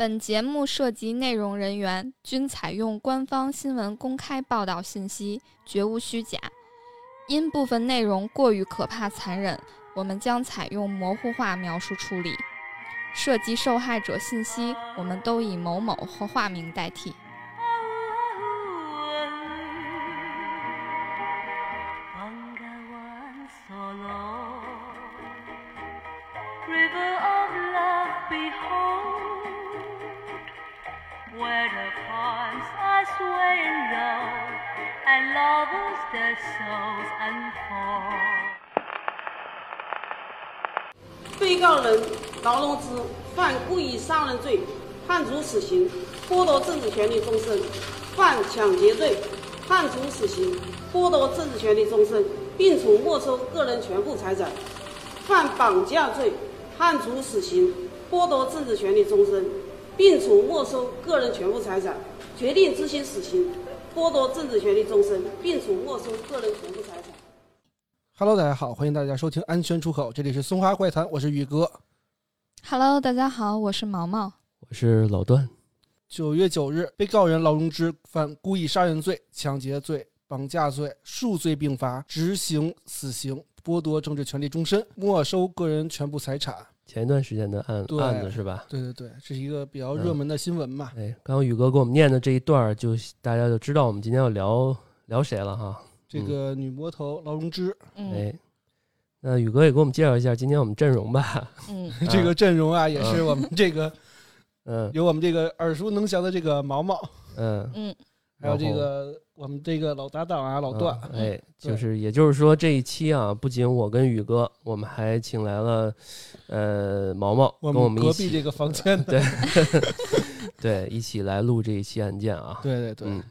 本节目涉及内容人员均采用官方新闻公开报道信息，绝无虚假。因部分内容过于可怕残忍，我们将采用模糊化描述处理。涉及受害者信息，我们都以某某或化名代替。被告人劳荣枝犯故意杀人罪，判处死刑，剥夺政治权利终身；犯抢劫罪，判处死刑，剥夺政治权利终身，并处没收个人全部财产；犯绑架罪，判处死刑，剥夺政治权利终身，并处没收个人全部财产；决定执行死刑，剥夺政治权利终身，并处没收个人全部财产。Hello，大家好，欢迎大家收听安全出口，这里是松花怪谈，我是宇哥。Hello，大家好，我是毛毛。我是老段，九月九日，被告人劳荣枝犯故意杀人罪、抢劫罪、绑架罪数罪并罚，执行死刑，剥夺政治权利终身，没收个人全部财产。前一段时间的案对案子是吧？对对对，这是一个比较热门的新闻嘛。哎，刚刚宇哥给我们念的这一段儿，就大家就知道我们今天要聊聊谁了哈。这个女魔头劳荣枝，嗯哎，那宇哥也给我们介绍一下今天我们阵容吧。嗯，这个阵容啊，也是我们这个 嗯有我们这个耳熟能详的这个毛毛，嗯，嗯，还有这个我们这个老搭档啊，老段。嗯哎，就是也就是说这一期啊，不仅我跟宇哥，我们还请来了呃毛毛我跟我们一起隔壁这个房间的，对对一起来录这一期案件啊。对对对。嗯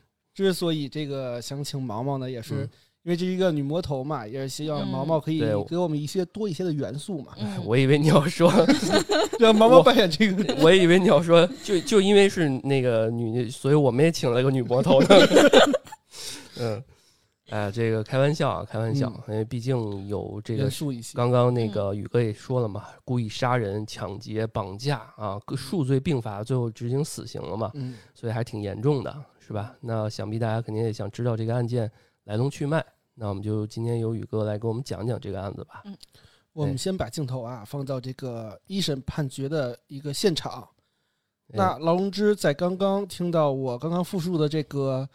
之所以这个想请毛毛呢，也是嗯。因为这是一个女魔头嘛，也是希望嗯毛毛可以给我们一些多一些的元素嘛，嗯。我以为你要说，让毛毛扮演这个。我以为你要说，就就因为是那个女，所以我们也请了个女魔头呢。嗯，哎，这个开玩笑啊，开玩笑，因为毕竟有这个刚刚那个宇哥也说了嘛，故意杀人、抢劫、绑架啊，数罪并罚，最后执行死刑了嘛，嗯，所以还挺严重的，是吧？那想必大家肯定也想知道这个案件来龙去脉，那我们就今天由宇哥来给我们讲讲这个案子吧。我们先把镜头啊放到这个一审判决的一个现场。那哎劳荣枝在刚刚听到我刚刚复述的这个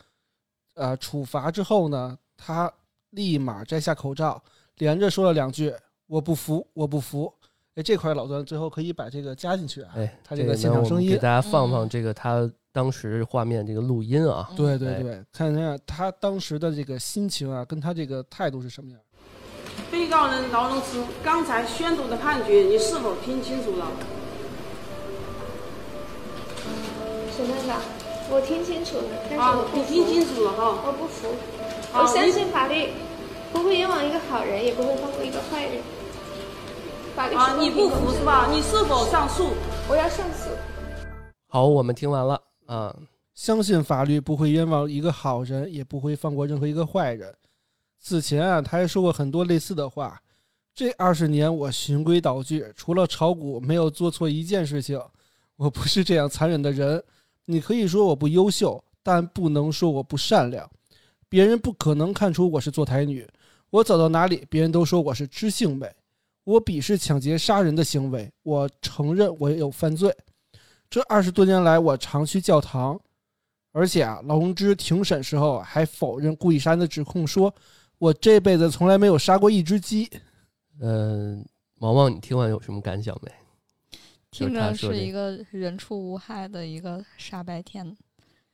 呃处罚之后呢，他立马摘下口罩，连着说了两句“我不服，我不服”。哎，这块老段最后可以把这个加进去啊。哎，他这个现场声音给大家放放嗯这个他当时画面这个录音啊。哎对对对，看一下他当时的这个心情啊，跟他这个态度是什么样。被告人劳荣枝刚才宣读的判决，你是否听清楚了？审判长，我听清楚了，但是啊我，不服。你听清楚了哈。我不服，好我相信法律不会冤枉一个好人，也不会放过一个坏人。法律啊，你不服是吧？你是否上诉？我要上诉。好，我们听完了啊。相信法律不会冤枉一个好人，也不会放过任何一个坏人。此前啊，他还说过很多类似的话。这二十年我循规蹈矩，除了炒股，没有做错一件事情。我不是这样残忍的人。你可以说我不优秀，但不能说我不善良。别人不可能看出我是坐台女。我走到哪里，别人都说我是知性美。我鄙视抢劫杀人的行为，我承认我有犯罪。这二十多年来，我常去教堂，而且啊，劳荣枝庭审时候还否认故意杀人的指控，说我这辈子从来没有杀过一只鸡。嗯，毛毛，你听完有什么感想没？听着是一个人畜无害的一个傻白甜，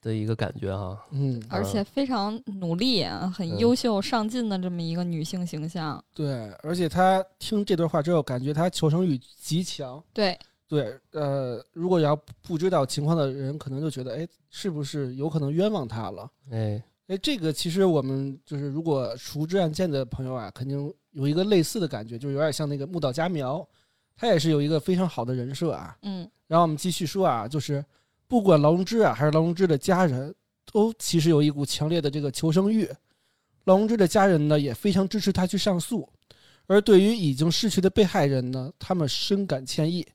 的一个感觉哈。嗯，而且非常努力、啊，很嗯优秀、上进的这么一个女性形象。对，而且她听这段话之后，感觉她求生欲极强。对，对，呃，如果要不知道情况的人，可能就觉得，哎，是不是有可能冤枉他了？哎，哎，这个其实我们就是如果熟知案件的朋友啊，肯定有一个类似的感觉，就是有点像那个木岛佳苗，他也是有一个非常好的人设啊。嗯然后我们继续说啊，就是不管劳荣枝啊还是劳荣枝的家人，都其实有一股强烈的这个求生欲。劳荣枝的家人呢也非常支持他去上诉，而对于已经逝去的被害人呢，他们深感歉意，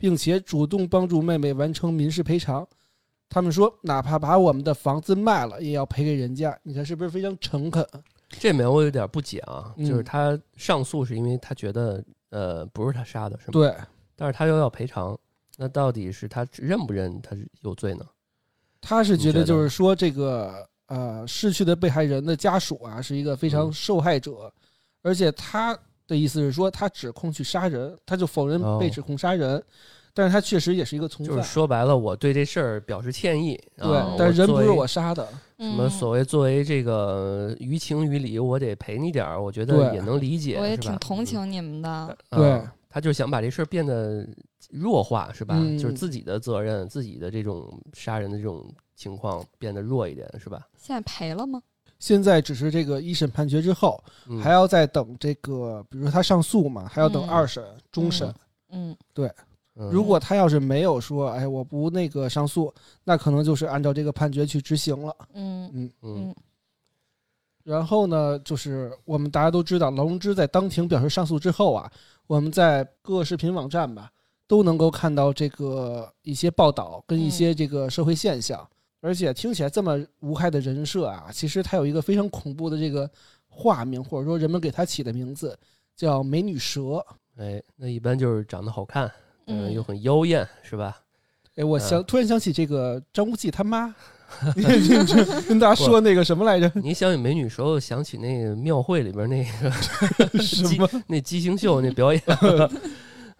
并且主动帮助妹妹完成民事赔偿。他们说，哪怕把我们的房子卖了，也要赔给人家。你看是不是非常诚恳？这面我有点不解啊，嗯就是他上诉是因为他觉得呃不是他杀的，是吗？。对，但是他又要赔偿，那到底是他认不认他是有罪呢？他是觉得就是说这个呃逝去的被害人的家属啊是一个非常嗯受害者，而且他的意思是说他指控去杀人，他就否认哦被指控杀人，但是他确实也是一个从犯就是。说白了，我对这事儿表示歉意。对，啊但是人不是我杀的。什么嗯所谓作为这个于情于理，我得赔你点儿，我觉得也能理解，我也挺同。情你们的。嗯对啊他就是想把这事儿变得弱化，是吧？嗯就是自己的责任，自己的这种杀人的这种情况变得弱一点，是吧？现在赔了吗？现在只是这个一审判决之后，嗯、还要再等这个，比如说他上诉嘛，还要等嗯。二审、终审。嗯。嗯。如果他要是没有说，哎，我不那个上诉，那可能就是按照这个判决去执行了。嗯。嗯，嗯。嗯。然后呢，就是我们大家都知道，劳荣枝在当庭表示上诉之后啊，我们在各个视频网站吧都能够看到这个一些报道跟一些这个社会现象，而且听起来这么无害的人设啊，其实它有一个非常恐怖的这个化名，或者说人们给它起的名字叫“美女蛇哎，那一般就是长得好看，嗯，嗯又很妖艳，是吧？”。哎，我想嗯突然想起这个张无忌他妈，跟大家说那个什么来着？你想起美女时候，想起那个庙会里边那个 什么？那畸形秀那表演，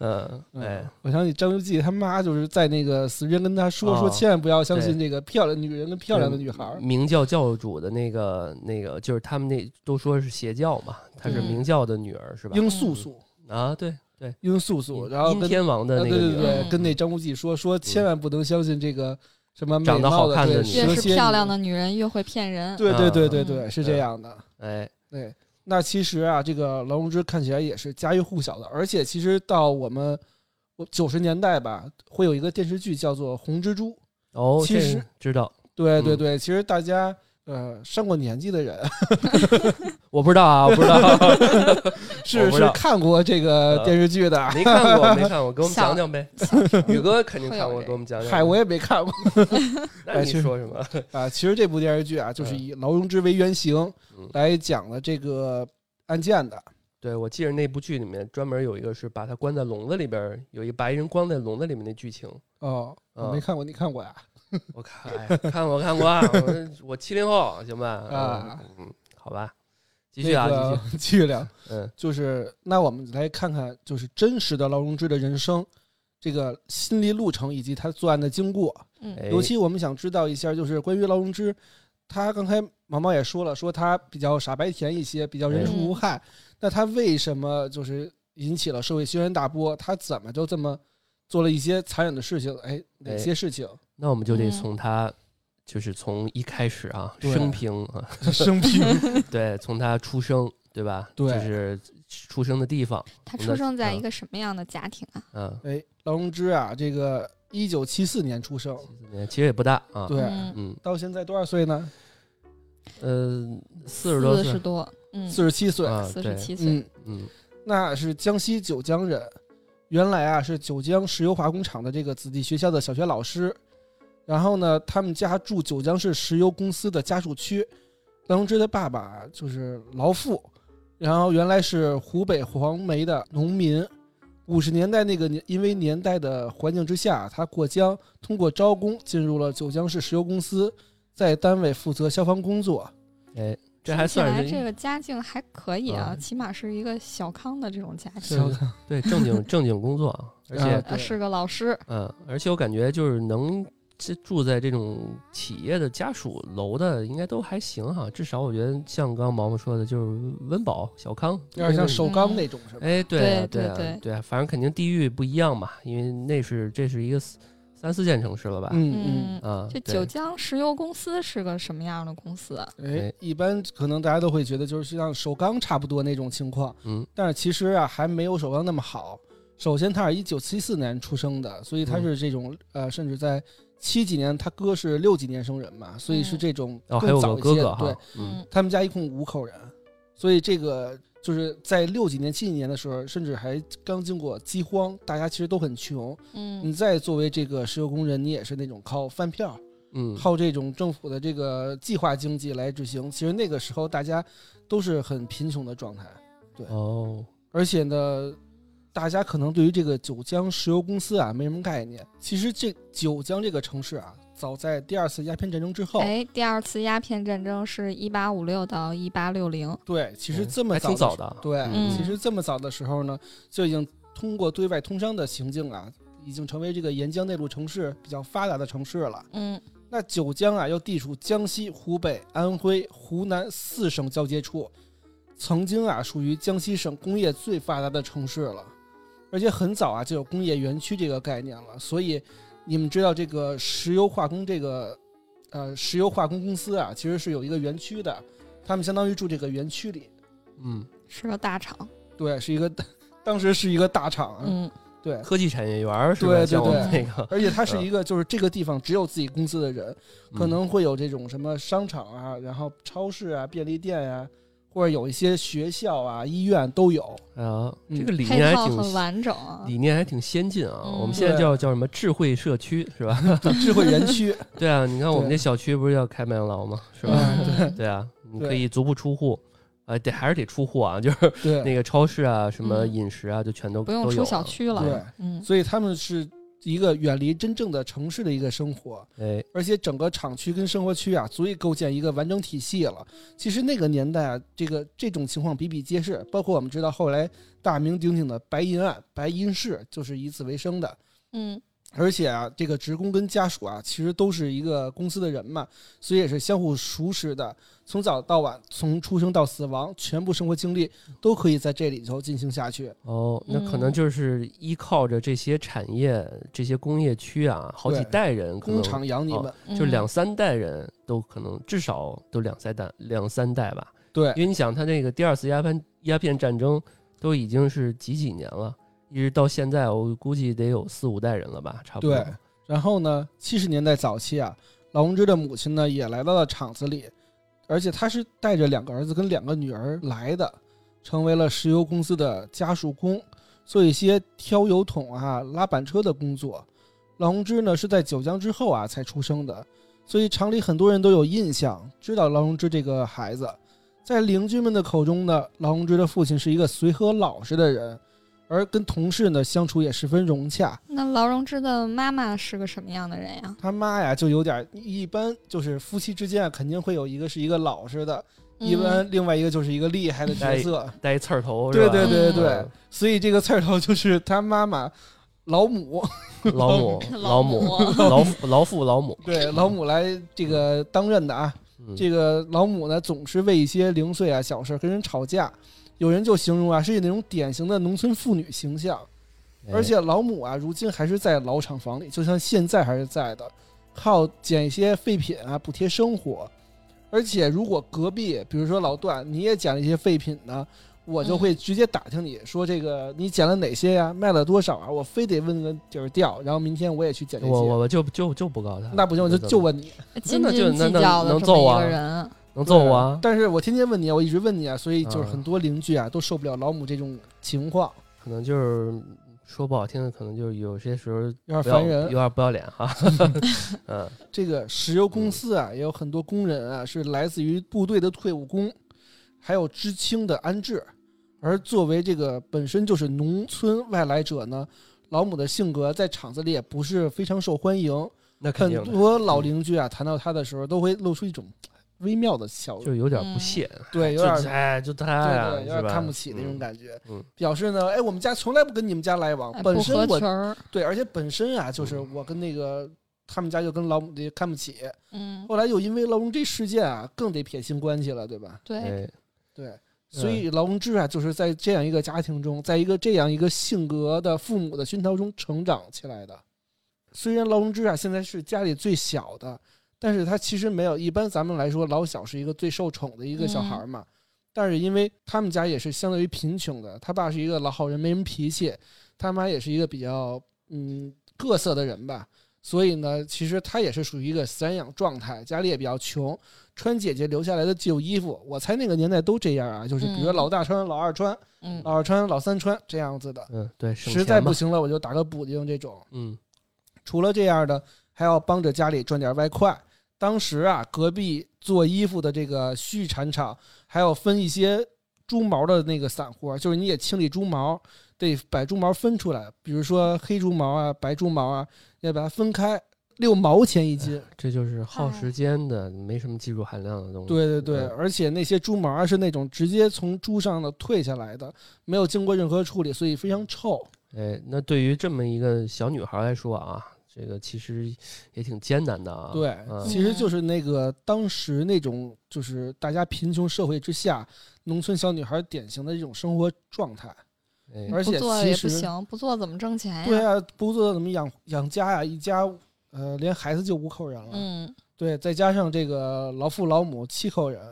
嗯，哎，我想起张无忌他妈就是在那个死之前跟他说、哦说，千万不要相信对。这个漂亮女人跟漂亮的女孩儿。明教教主的那个那个，就是他们那都说是邪教嘛，她是嗯。明教的女儿是吧？殷素素，啊，对对，殷素素，然后跟天王的呃那个女儿，对对对，嗯。跟那张无忌说说，千万不能相信这个什么长得好看的女越是漂亮的女人越会骗人。对对对啊对对，嗯。是这样的。哎，对，那其实啊，这个劳荣枝看起来也是家喻户晓的，而且其实到我们我九十年代吧，会有一个电视剧叫做《红蜘蛛》。哦，其实知道，嗯对对对，其实大家呃上过年纪的人 我不知道啊，我不知道，是是看过这个呃电视剧的。没看过，没看过，给我们讲讲呗。宇哥肯定看过，给我们讲讲。嗨，我也没看过 那你说什么？啊。其实这部电视剧啊，就是以劳荣枝为原型嗯来讲了这个案件的。对，我记得那部剧里面专门有一个是把他关在笼子里边，有一个白人关在笼子里面的剧情。哦，我啊没看过，你看过呀？我看，哎，看过看过啊，我我七零后，行吧？啊嗯，嗯，好吧，继续啊，继续。继续，继续聊。嗯就是那我们来看看，就是真实的劳荣枝的人生，这个心理路程以及他作案的经过。尤其我们想知道一下，就是关于劳荣枝，他刚才毛毛也说了，说他比较傻白甜一些，比较人畜无害。那他为什么就是引起了社会轩然大波？他怎么就这么做了一些残忍的事情？哎，哪哎些事情？那我们就得嗯从他，就是从一开始啊，对生平啊，生平 对，从他出生，对吧？对就是出生的地方，他出生在嗯一个什么样的家庭啊？嗯，哎，劳荣枝啊，这个一九七四年出生，其实也不大啊。对，嗯，嗯，到现在多少岁呢？呃，四十多岁四十，多，嗯，四十七岁。啊，四对十七岁，嗯，嗯，那是江西九江人，原来啊是九江石油化工厂的这个子弟学校的小学老师，然后呢，他们家住九江市石油公司的家属区。劳荣枝的爸爸就是劳富，然后原来是湖北黄梅的农民。五十年代那个年，因为年代的环境之下，他过江通过招工进入了九江市石油公司，在单位负责消防工作。哎，这还算是这个家境还可以啊，啊起码是一个小康的这种家是庭，对正经正经工作，而且啊呃是个老师，嗯，而且我感觉就是能这住在这种企业的家属楼的，应该都还行哈。至少我觉得像刚刚毛毛说的，就是温饱小康，有点像。首钢那种，是吧？哎，对啊，啊，对对对啊，反正肯定地域不一样嘛，因为那是这是一个三四线城市了吧？嗯嗯。嗯，啊，这九江石油公司是个什么样的公司啊？哎哎，一般可能大家都会觉得就是像首钢差不多那种情况，嗯但是其实啊还没有首钢那么好。首先，他是一九七四年出生的，所以他嗯是这种、呃，甚至在七几年，他哥是六几年生人嘛，所以是嗯。这种哦，还有更早一些。个哥哥哈。对，，嗯，他们家一共五口人，所以这个就是在六几年、七几年的时候，甚至还刚经过饥荒，大家其实都很穷。嗯。你再作为这个石油工人，你也是那种靠饭票、嗯，靠这种政府的这个计划经济来执行。其实那个时候大家都是很贫穷的状态，哦，而且呢，大家可能对于这个九江石油公司啊没什么概念。其实这九江这个城市啊，早在第二次鸦片战争之后，哎，第二次鸦片战争是一八五六到一八六零，对，其实这么早的时挺早的对，嗯其实这么早的时候呢，就已经通过对外通商的行径啊，已经成为这个沿江内陆城市比较发达的城市了。嗯那九江啊，又地处江西、湖北、安徽、湖南四省交界处，曾经啊属于江西省工业最发达的城市了，而且很早啊就有工业园区这个概念了。所以你们知道这个石油化工这个呃石油化工公司啊，其实是有一个园区的，他们相当于住这个园区里，嗯，是个大厂，对，是一个 当时是一个大厂，啊嗯。对。科技产业园儿是吧？对对对。那个，而且它是一个，就是这个地方只有自己公司的人，可嗯。能会有这种什么商场啊，然后超市啊、便利店呀、或者有一些学校啊、医院都有。啊，嗯这个理念还挺完整啊。理念还挺先进啊！嗯我们现在叫叫什么智慧社区是吧？智慧园区，对啊，你看我们对这小区不是要开麦当劳吗？是吧？嗯 对啊，你可以足不出户，啊，得还是得出户啊，就是那个超市啊，什么嗯饮食啊，就全都不用出都有了小区了。对，嗯所以他们是一个远离真正的城市的一个生活，哎，而且整个厂区跟生活区啊，足以构建一个完整体系了。其实那个年代啊，这个这种情况比比皆是，包括我们知道后来大名鼎鼎的白银案、白银市就是以此为生的。嗯而且啊，这个职工跟家属啊，其实都是一个公司的人嘛，所以也是相互熟识的。从早到晚，从出生到死亡，全部生活经历都可以在这里头进行下去。哦，那可能嗯就是依靠着这些产业、这些工业区啊，好几代人，可能工厂养你哦们，就嗯两三代人都可能至少都两三代两三代吧。对因为你想，他那个第二次鸦片鸦片战争都已经是几几年了，一直到现在，我估计得有四五代人了吧，差不多。对。然后呢，七十年代早期啊，老荣枝的母亲呢也来到了厂子里，而且他是带着两个儿子跟两个女儿来的，成为了石油公司的家属工，做一些挑油桶啊、拉板车的工作。老荣枝呢是在九江之后啊才出生的，所以厂里很多人都有印象，知道老荣枝这个孩子。在邻居们的口中呢，老荣枝的父亲是一个随和老实的人，而跟同事呢相处也十分融洽。那劳荣枝的妈妈是个什么样的人呀？他妈呀，就有点一般，就是夫妻之间啊，肯定会有一个是一个老实的，一嗯般另外一个就是一个厉害的角色。带 一刺儿头对？对对对对嗯，所以这个刺儿头就是他妈妈老母，老母、老老母、老父老父、老母，对老母来这个担任的啊。嗯这个老母呢，总是为一些零碎啊小事跟人吵架，有人就形容啊，是那种典型的农村妇女形象。哎而且老母啊，如今还是在老厂房里，就像现在还是在的，靠捡一些废品啊补贴生活。而且如果隔壁，比如说老段，你也捡了一些废品呢，我就会直接打听你说这个你捡了哪些呀，卖了多少啊？我非得问个底儿调，然后明天我也去捡这我些。我就就就不告诉他，那不行，我就就问你。斤斤计较的这么一能揍啊个人，能揍我啊？但是我天天问你啊，我一直问你啊，所以就是啊很多邻居啊都受不了老母这种情况，可能就是说不好听的，可能就是有些时候有点烦人有。点不要脸哈。嗯，这个石油公司啊，也有很多工人啊是来自于部队的退伍工，还有知青的安置。而作为这个本身就是农村外来者呢，老母的性格在厂子里也不是非常受欢迎。很那肯定的，多老邻居啊谈到他的时候，都会露出一种微妙的笑容，就有点不屑，对，有就点哎，就他呀，对对，有点看不起那种嗯。感觉。嗯。表示呢，哎，我们家从来不跟你们家来往，哎本身我。对，而且本身啊，就是嗯。我跟那个他们家就跟老母的看不起，嗯，后来又因为劳荣枝事件啊，更得撇清关系了，对吧？对，哎，对，所以劳荣枝啊，就是在这样一个家庭中，在一个这样一个性格的父母的熏陶中成长起来的。虽然劳荣枝啊现在是家里最小的，但是他其实没有一般咱们来说，老小是一个最受宠的一个小孩儿嘛。但是因为他们家也是相对于贫穷的，他爸是一个老好人，没什么脾气，他妈也是一个比较嗯各色的人吧，所以呢，其实他也是属于一个散养状态，家里也比较穷，穿姐姐留下来的旧衣服。我猜那个年代都这样啊，就是比如老大穿，老二穿，嗯老二穿，老三穿这样子的。嗯，对，实在不行了，我就打个补丁这种。嗯除了这样的，还要帮着家里赚点外快。当时啊，隔壁做衣服的这个畜产厂还要分一些猪毛的那个散货，就是你也清理猪毛，得把猪毛分出来，比如说黑猪毛啊、白猪毛啊，要把它分开，六毛钱一斤。这就是耗哎时间的，没什么技术含量的东西。对对对，嗯而且那些猪毛啊是那种直接从猪上的退下来的，没有经过任何处理，所以非常臭。哎，那对于这么一个小女孩来说啊，这个其实也挺艰难的啊。对，嗯其实就是那个当时那种就是大家贫穷社会之下，农村小女孩典型的这种生活状态。哎而且不做其实也不行，不做怎么挣钱呀？对啊，不做怎么养养家呀？一家呃连孩子就五口人了，嗯对，再加上这个老父老母七口人，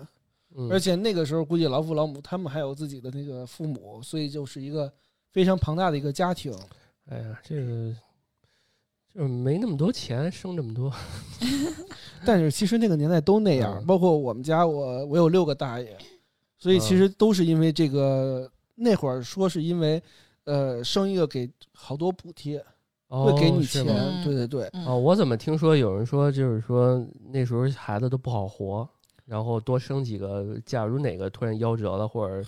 嗯而且那个时候估计老父老母他们还有自己的那个父母，所以就是一个非常庞大的一个家庭。哎呀，这个就是没那么多钱，生这么多。但是其实那个年代都那样，嗯包括我们家，我我有六个大爷，所以其实都是因为这个那会儿说是因为，呃，生一个给好多补贴，哦，会给你钱，对对对，嗯哦，我怎么听说有人说，就是说那时候孩子都不好活，然后多生几个，假如哪个突然夭折了，或者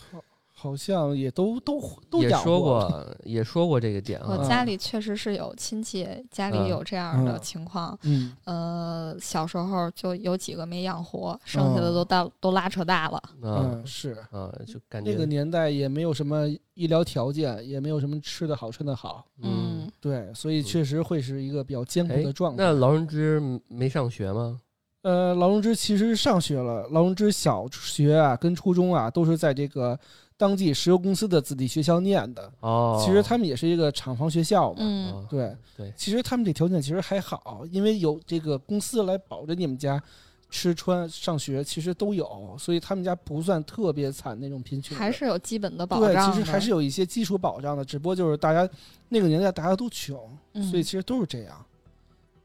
好像也都都都也说养过，也说过这个点 啊。我家里确实是有亲戚家里嗯有这样的嗯情况，嗯，呃，小时候就有几个没养活，剩下的嗯都大都拉扯大了。啊嗯是。啊，就感觉那个年代也没有什么医疗条件，也没有什么吃的好穿的好，嗯，对，所以确实会是一个比较艰苦哎的状态。那劳荣枝没上学吗？呃，劳荣枝其实上学了，劳荣枝小学啊跟初中啊都是在这个当地石油公司的子弟学校念的。哦，其实他们也是一个厂房学校嘛，嗯哦对，对，其实他们这条件其实还好，因为有这个公司来保着你们家吃穿上学，其实都有，所以他们家不算特别惨那种贫穷，还是有基本的保，障的。其实还是有一些基础保障的，只不过就是大家那个年代大家都穷，嗯所以其实都是这样。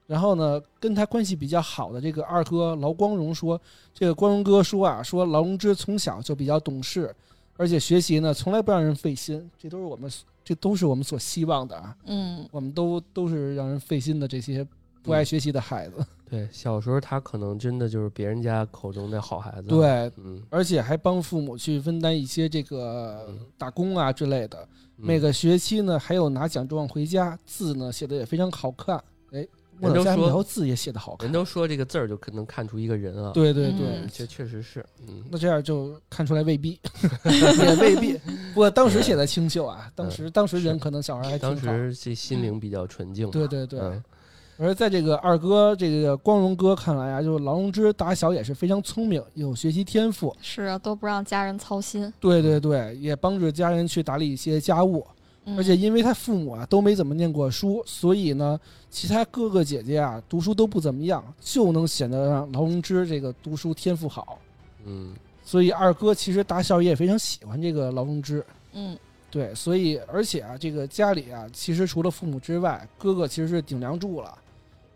然后呢，跟他关系比较好的这个二哥劳光荣说，这个光荣哥说啊，说劳荣枝从小就比较懂事，而且学习呢从来不让人费心，这都是我们这都是我们所希望的啊。嗯我们都都是让人费心的这些不爱学习的孩子，对，小时候他可能真的就是别人家口中的好孩子。，对，嗯，而且还帮父母去分担一些这个嗯打工啊之类的。嗯每个学期呢，还有拿奖状回家，字呢写的也非常好看。哎，人都说苗字也写的好看人。都说这个字儿就可能看出一个人啊。，对对对，嗯这确实是，嗯，那这样就看出来未必，也未必。不过当时写的清秀啊，当时当时人可能小孩还挺当好。时这心灵比较纯净嘛。对对对，嗯而在这个二哥这个光荣哥看来啊，就是劳荣枝打小也是非常聪明，有学习天赋。是啊，都不让家人操心。对对对，也帮助家人去打理一些家务。嗯而且因为他父母啊都没怎么念过书，所以呢，其他哥哥姐姐啊读书都不怎么样，就能显得让劳荣枝这个读书天赋好。嗯所以二哥其实打小也非常喜欢这个劳荣枝。嗯对，所以而且啊，这个家里啊，其实除了父母之外，哥哥其实是顶梁柱了。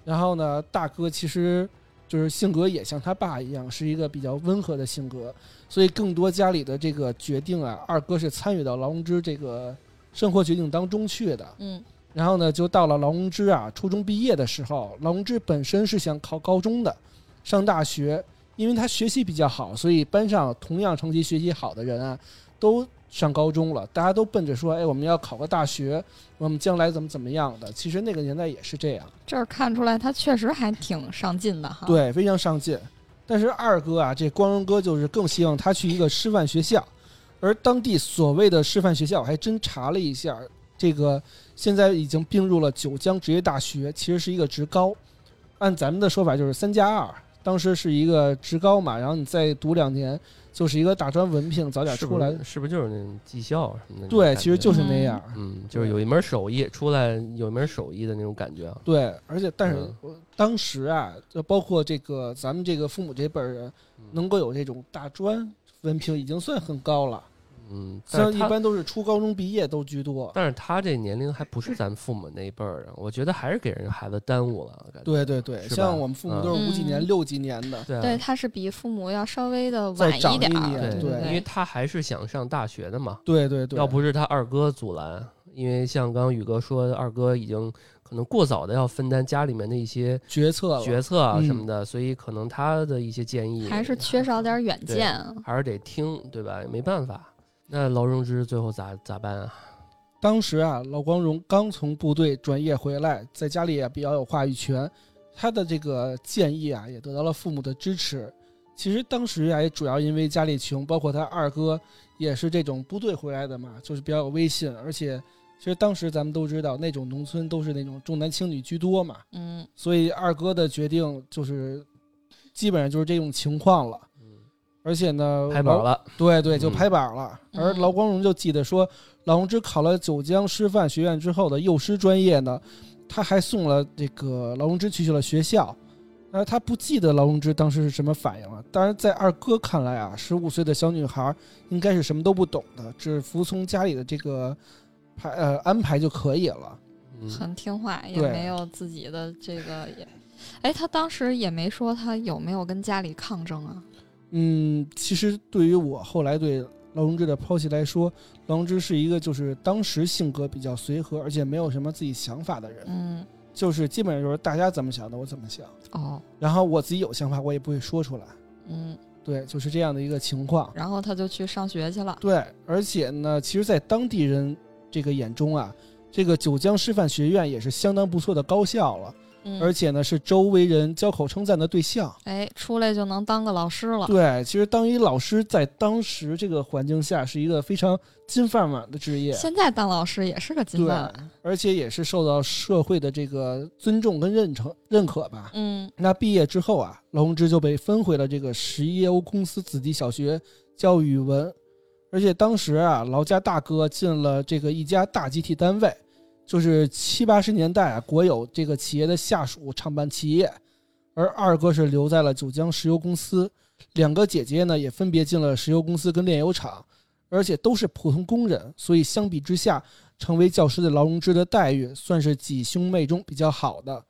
然后呢，大哥其实就是性格也像他爸一样，是一个比较温和的性格，所以更多家里的这个决定啊，二哥是参与到劳荣枝这个生活决定当中去的。嗯然后呢，就到了劳荣枝啊初中毕业的时候，劳荣枝本身是想考高中的，上大学，因为他学习比较好，所以班上同样成绩学习好的人啊，都上高中了，大家都奔着说，哎，我们要考个大学，我们将来怎么怎么样的。其实那个年代也是这样，这儿看出来他确实还挺上进的哈。，对，非常上进。但是二哥啊，这光荣哥就是更希望他去一个师范学校，而当地所谓的师范学校，我还真查了一下，这个现在已经并入了九江职业大学，其实是一个职高，按咱们的说法就是三加二，当时是一个职高嘛，然后你再读两年，就是一个大专文凭，早点出来。不是是不是就是那种技校什么的？对，其实就是那嗯样。嗯，就是有一门手艺出来，有一门手艺的那种感觉啊。对，而且但是嗯当时啊，就包括这个咱们这个父母这辈儿人，嗯能够有这种大专文凭，已经算很高了。嗯，像一般都是初高中毕业都居多。但是他这年龄还不是咱父母那一辈儿的，我觉得还是给人孩子耽误了。感觉对对对，像我们父母都是五几年、嗯六几年的，对啊对，他是比父母要稍微的晚一点儿，对对因为他还是想上大学的嘛。对对对，要不是他二哥阻拦，因为像刚刚宇哥说，二哥已经可能过早的要分担家里面的一些决策决策啊嗯什么的，所以可能他的一些建议还是缺少点远见啊。还是得听，对吧？没办法。那劳荣枝最后咋咋办啊？当时啊，老光荣刚从部队转业回来，在家里也比较有话语权，他的这个建议啊，也得到了父母的支持。其实当时啊，也主要因为家里穷，包括他二哥也是这种部队回来的嘛，就是比较有威信，而且其实当时咱们都知道，那种农村都是那种重男轻女居多嘛，嗯，所以二哥的决定就是基本上就是这种情况了。而且呢，拍板了，对对，就嗯拍板了。嗯而劳光荣就记得说，劳荣枝考了九江师范学院之后的幼师专业呢，他还送了这个劳荣枝去去了学校。而他不记得劳荣枝当时是什么反应了。当然，在二哥看来啊，十五岁的小女孩应该是什么都不懂的，只服从家里的这个排呃安排就可以了。嗯，很听话，也没有自己的这个也。哎，他当时也没说他有没有跟家里抗争啊？嗯，其实对于我后来对劳荣枝的剖析来说，劳荣枝是一个就是当时性格比较随和，而且没有什么自己想法的人。嗯，就是基本上就是大家怎么想的我怎么想，哦，然后我自己有想法我也不会说出来，嗯，对，就是这样的一个情况。然后他就去上学去了。对，而且呢，其实，在当地人这个眼中啊，这个九江师范学院也是相当不错的高校了，嗯，而且呢是周围人交口称赞的对象。哎，出来就能当个老师了。对，其实当一老师在当时这个环境下是一个非常金饭碗的职业，现在当老师也是个金饭碗。而且也是受到社会的这个尊重跟认成认可吧。嗯那毕业之后啊，劳荣枝就被分回了这个十一欧公司子弟小学教语文，而且当时啊，劳家大哥进了这个一家大集体单位，就是七八十年代啊，国有这个企业的下属厂办企业，而二哥是留在了九江石油公司，两个姐姐呢也分别进了石油公司跟炼油厂，而且都是普通工人，所以相比之下，成为教师的劳荣枝的待遇算是几兄妹中比较好的。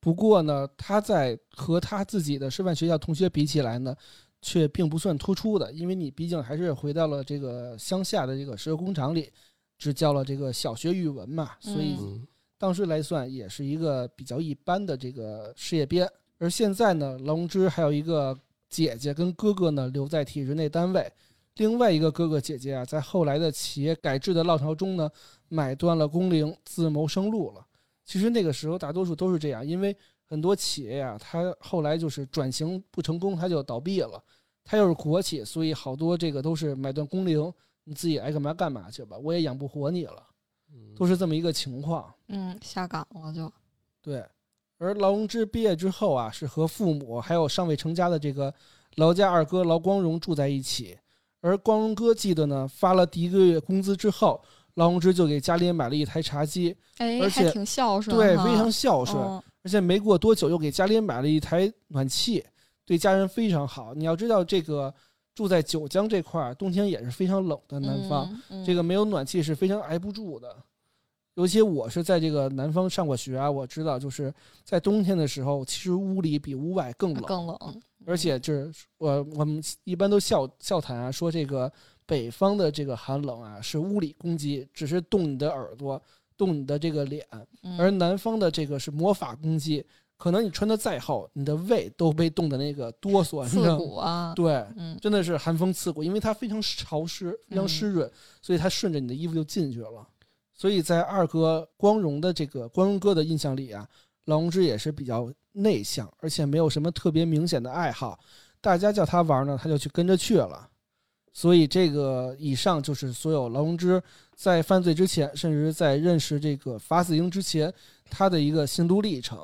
不过呢，他在和他自己的师范学校同学比起来呢，却并不算突出的，因为你毕竟还是回到了这个乡下的这个石油工厂里，只教了这个小学语文嘛，所以嗯当时来算也是一个比较一般的这个事业编。而现在呢，劳荣枝还有一个姐姐跟哥哥呢留在体制内单位，另外一个哥哥姐姐啊，在后来的企业改制的浪潮中呢，买断了工龄，自谋生路了。其实那个时候大多数都是这样，因为很多企业呀、它后来就是转型不成功，它就倒闭了。它又是国企，所以好多这个都是买断工龄，你自己爱干嘛干嘛去吧，我也养不活你了，嗯都是这么一个情况。嗯，下岗了就。对，而劳荣枝毕业之后啊，是和父母还有尚未成家的这个劳家二哥劳光荣住在一起。而光荣哥记得呢，发了第一个月工资之后，劳荣枝就给家里买了一台茶几，哎，而且还挺孝顺，对，非常孝顺。嗯而且没过多久又给家里买了一台暖气，对家人非常好。你要知道，这个住在九江这块儿，冬天也是非常冷的南方，嗯。嗯这个没有暖气是非常挨不住的。尤其我是在这个南方上过学啊，我知道就是在冬天的时候，其实屋里比屋外更冷，更冷，而且就是我我们一般都笑笑谈啊，说这个北方的这个寒冷啊是物理攻击，只是冻你的耳朵，冻你的这个脸，嗯。而南方的这个是魔法攻击，可能你穿的再厚，你的胃都被冻得那个哆嗦，刺骨啊，对，嗯真的是寒风刺骨，因为它非常潮湿，非常湿润，所以它顺着你的衣服就进去了。所以在二哥光荣的这个光荣哥的印象里啊，劳荣枝也是比较内向，而且没有什么特别明显的爱好，大家叫他玩呢，他就去跟着去了。所以这个以上就是所有劳荣枝在犯罪之前，甚至在认识这个法子英之前，他的一个心路历程。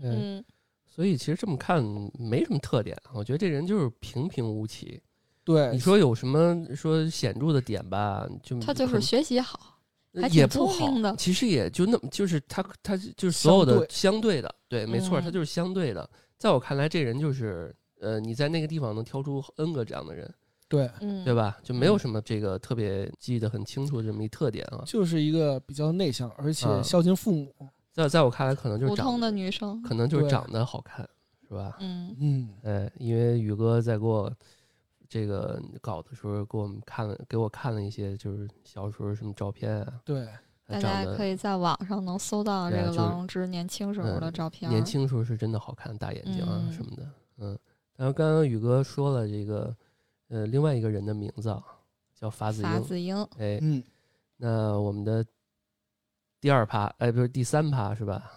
对，嗯所以其实这么看没什么特点，我觉得这人就是平平无奇。对，你说有什么说显著的点吧？就他就是学习好，还挺也不好的，其实也就那么，就是他他就是所有的相对的，对，没错，嗯他就是相对的。在我看来，这人就是呃，你在那个地方能挑出 N 个这样的人，对，嗯，对吧？就没有什么这个特别记得很清楚的这么一特点啊。就是一个比较内向，而且嗯孝敬父母。在在我看来，可能就是普通的女生，可能就是长得好看，是吧？嗯嗯，哎，因为宇哥在给我这个搞的时候，给我们看了，给我看了一些就是小时候什么照片啊，对，大家可以在网上能搜到这个对啊就是劳荣枝年轻时候的嗯照片儿。年轻时候是真的好看，大眼睛啊嗯什么的，嗯。然后刚刚宇哥说了这个，呃，另外一个人的名字啊，叫法子英，法子英，哎，嗯，那我们的第二趴，哎，不是第三趴是吧？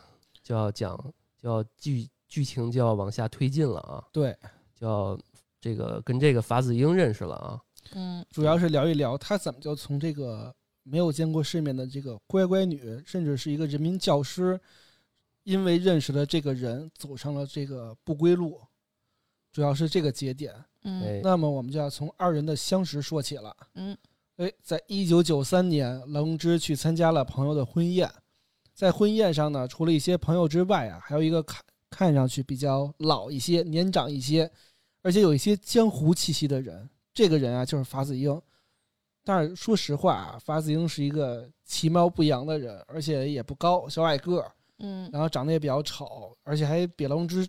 就要讲，就要剧剧情就要往下推进了啊，对，就要这个跟这个法子英认识了啊，嗯主要是聊一聊他怎么就从这个没有见过世面的这个乖乖女，甚至是一个人民教师，因为认识了这个人，走上了这个不归路。主要是这个节点。嗯哎，那么我们就要从二人的相识说起了。嗯哎，在一九九三年，龙之去参加了朋友的婚宴，在婚宴上呢，除了一些朋友之外啊，还有一个看看上去比较老一些、年长一些，而且有一些江湖气息的人。这个人啊，就是法子英。但是说实话啊，法子英是一个其貌不扬的人，而且也不高，小矮个儿，嗯，然后长得也比较丑，而且还比劳荣枝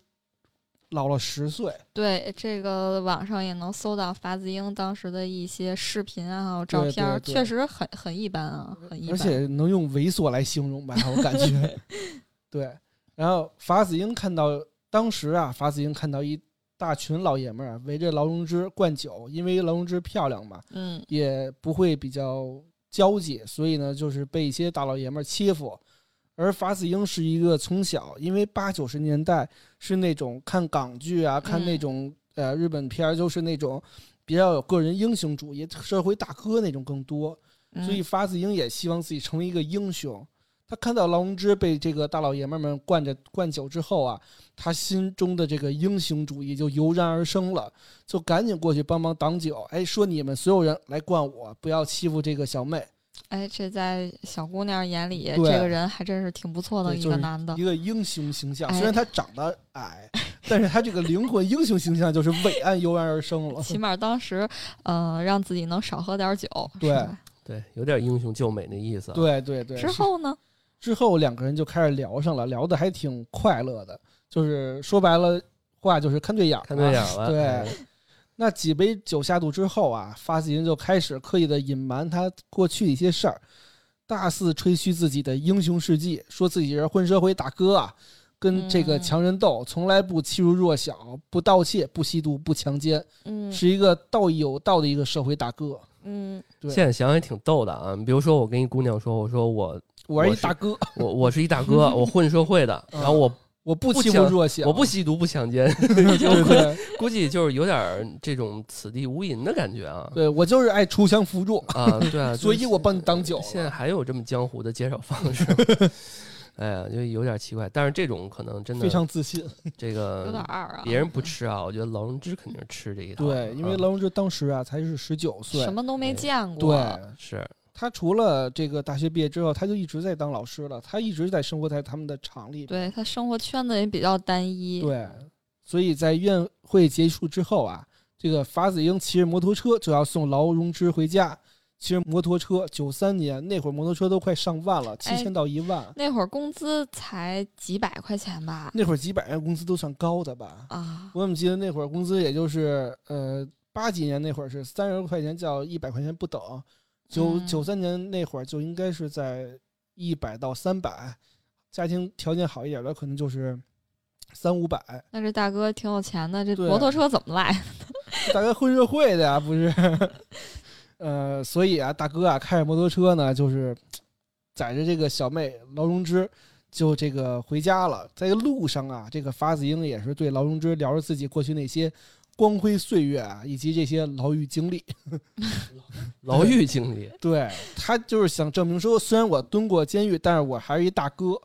老了十岁。对，这个网上也能搜到法子英当时的一些视频啊，还有照片儿，对对确实很很一般啊，很一般。而且能用猥琐来形容吧，我感觉。对，然后法子英看到当时啊，法子英看到一大群老爷们儿啊围着劳荣枝灌酒，因为劳荣枝漂亮嘛，嗯也不会比较交际，所以呢，就是被一些大老爷们儿欺负。而法子英是一个从小，因为八九十年代是那种看港剧啊，看那嗯种呃日本片儿，就是那种比较有个人英雄主义、社会大哥那种更多。所以嗯法子英也希望自己成为一个英雄。他看到劳荣枝被这个大老爷们儿们灌着灌酒之后啊，他心中的这个英雄主义就油然而生了，就赶紧过去帮忙挡酒。哎，说你们所有人来灌我，不要欺负这个小妹。哎，这在小姑娘眼里，这个人还真是挺不错的一个男的一。个英雄形象。哎虽然他长得矮，但是他这个灵魂英雄形象就是伟岸油然而生了。起码当时，呃，让自己能少喝点酒。对是吧对，有点英雄救美那意思啊。对对对。之后呢？之后两个人就开始聊上了，聊的还挺快乐的，就是说白了话就是看对眼看对眼儿了 对哎，那几杯酒下肚之后啊，发子英就开始刻意的隐瞒他过去的一些事儿，大肆吹嘘自己的英雄事迹，说自己是混社会大哥啊，跟这个嗯强人斗，从来不欺辱弱小，不盗窃，不吸毒，不强奸，嗯是一个道义有道的一个社会大哥。嗯对现在想想也挺逗的啊。比如说，我跟一姑娘说，我说我我是一大哥，我我是一大哥，我混社会的，嗯然后我我不欺负弱小，我不吸毒不强奸，对对估计就是有点这种此地无银的感觉啊对，我就是爱出强扶弱，啊，对啊，所以我帮你挡酒。现在还有这么江湖的介绍方式，哎呀，就有点奇怪。但是这种可能真的非常自信。这个有点个二啊。别人不吃啊，我觉得劳荣枝肯定是吃这一套。对，因为啊劳荣枝当时啊才是十九岁，什么都没见过。对，是他除了这个大学毕业之后，他就一直在当老师了，他一直在生活在他们的厂里。对他生活圈子也比较单一。对，所以在宴会结束之后啊，这个法子英骑着摩托车就要送劳荣枝回家。骑着摩托车，九三年那会儿摩托车都快上万了，七哎千到一万。那会儿工资才几百块钱吧？那会儿几百万工资都算高的吧？啊，我怎么记得那会儿工资也就是呃八几年那会儿是三十块钱叫一百块钱不等，九嗯九三年那会儿就应该是在一百到三百，家庭条件好一点的可能就是三五百。那这大哥挺有钱的，这摩托车怎么来？大哥混社会的呀，不是？呃，所以啊，大哥啊开着摩托车呢，就是载着这个小妹劳荣枝。就这个回家了，在路上啊，这个法子英也是对劳荣枝聊着自己过去那些光辉岁月啊，以及这些牢狱经历。牢狱经历，对他就是想证明说，虽然我蹲过监狱，但是我还是一大哥，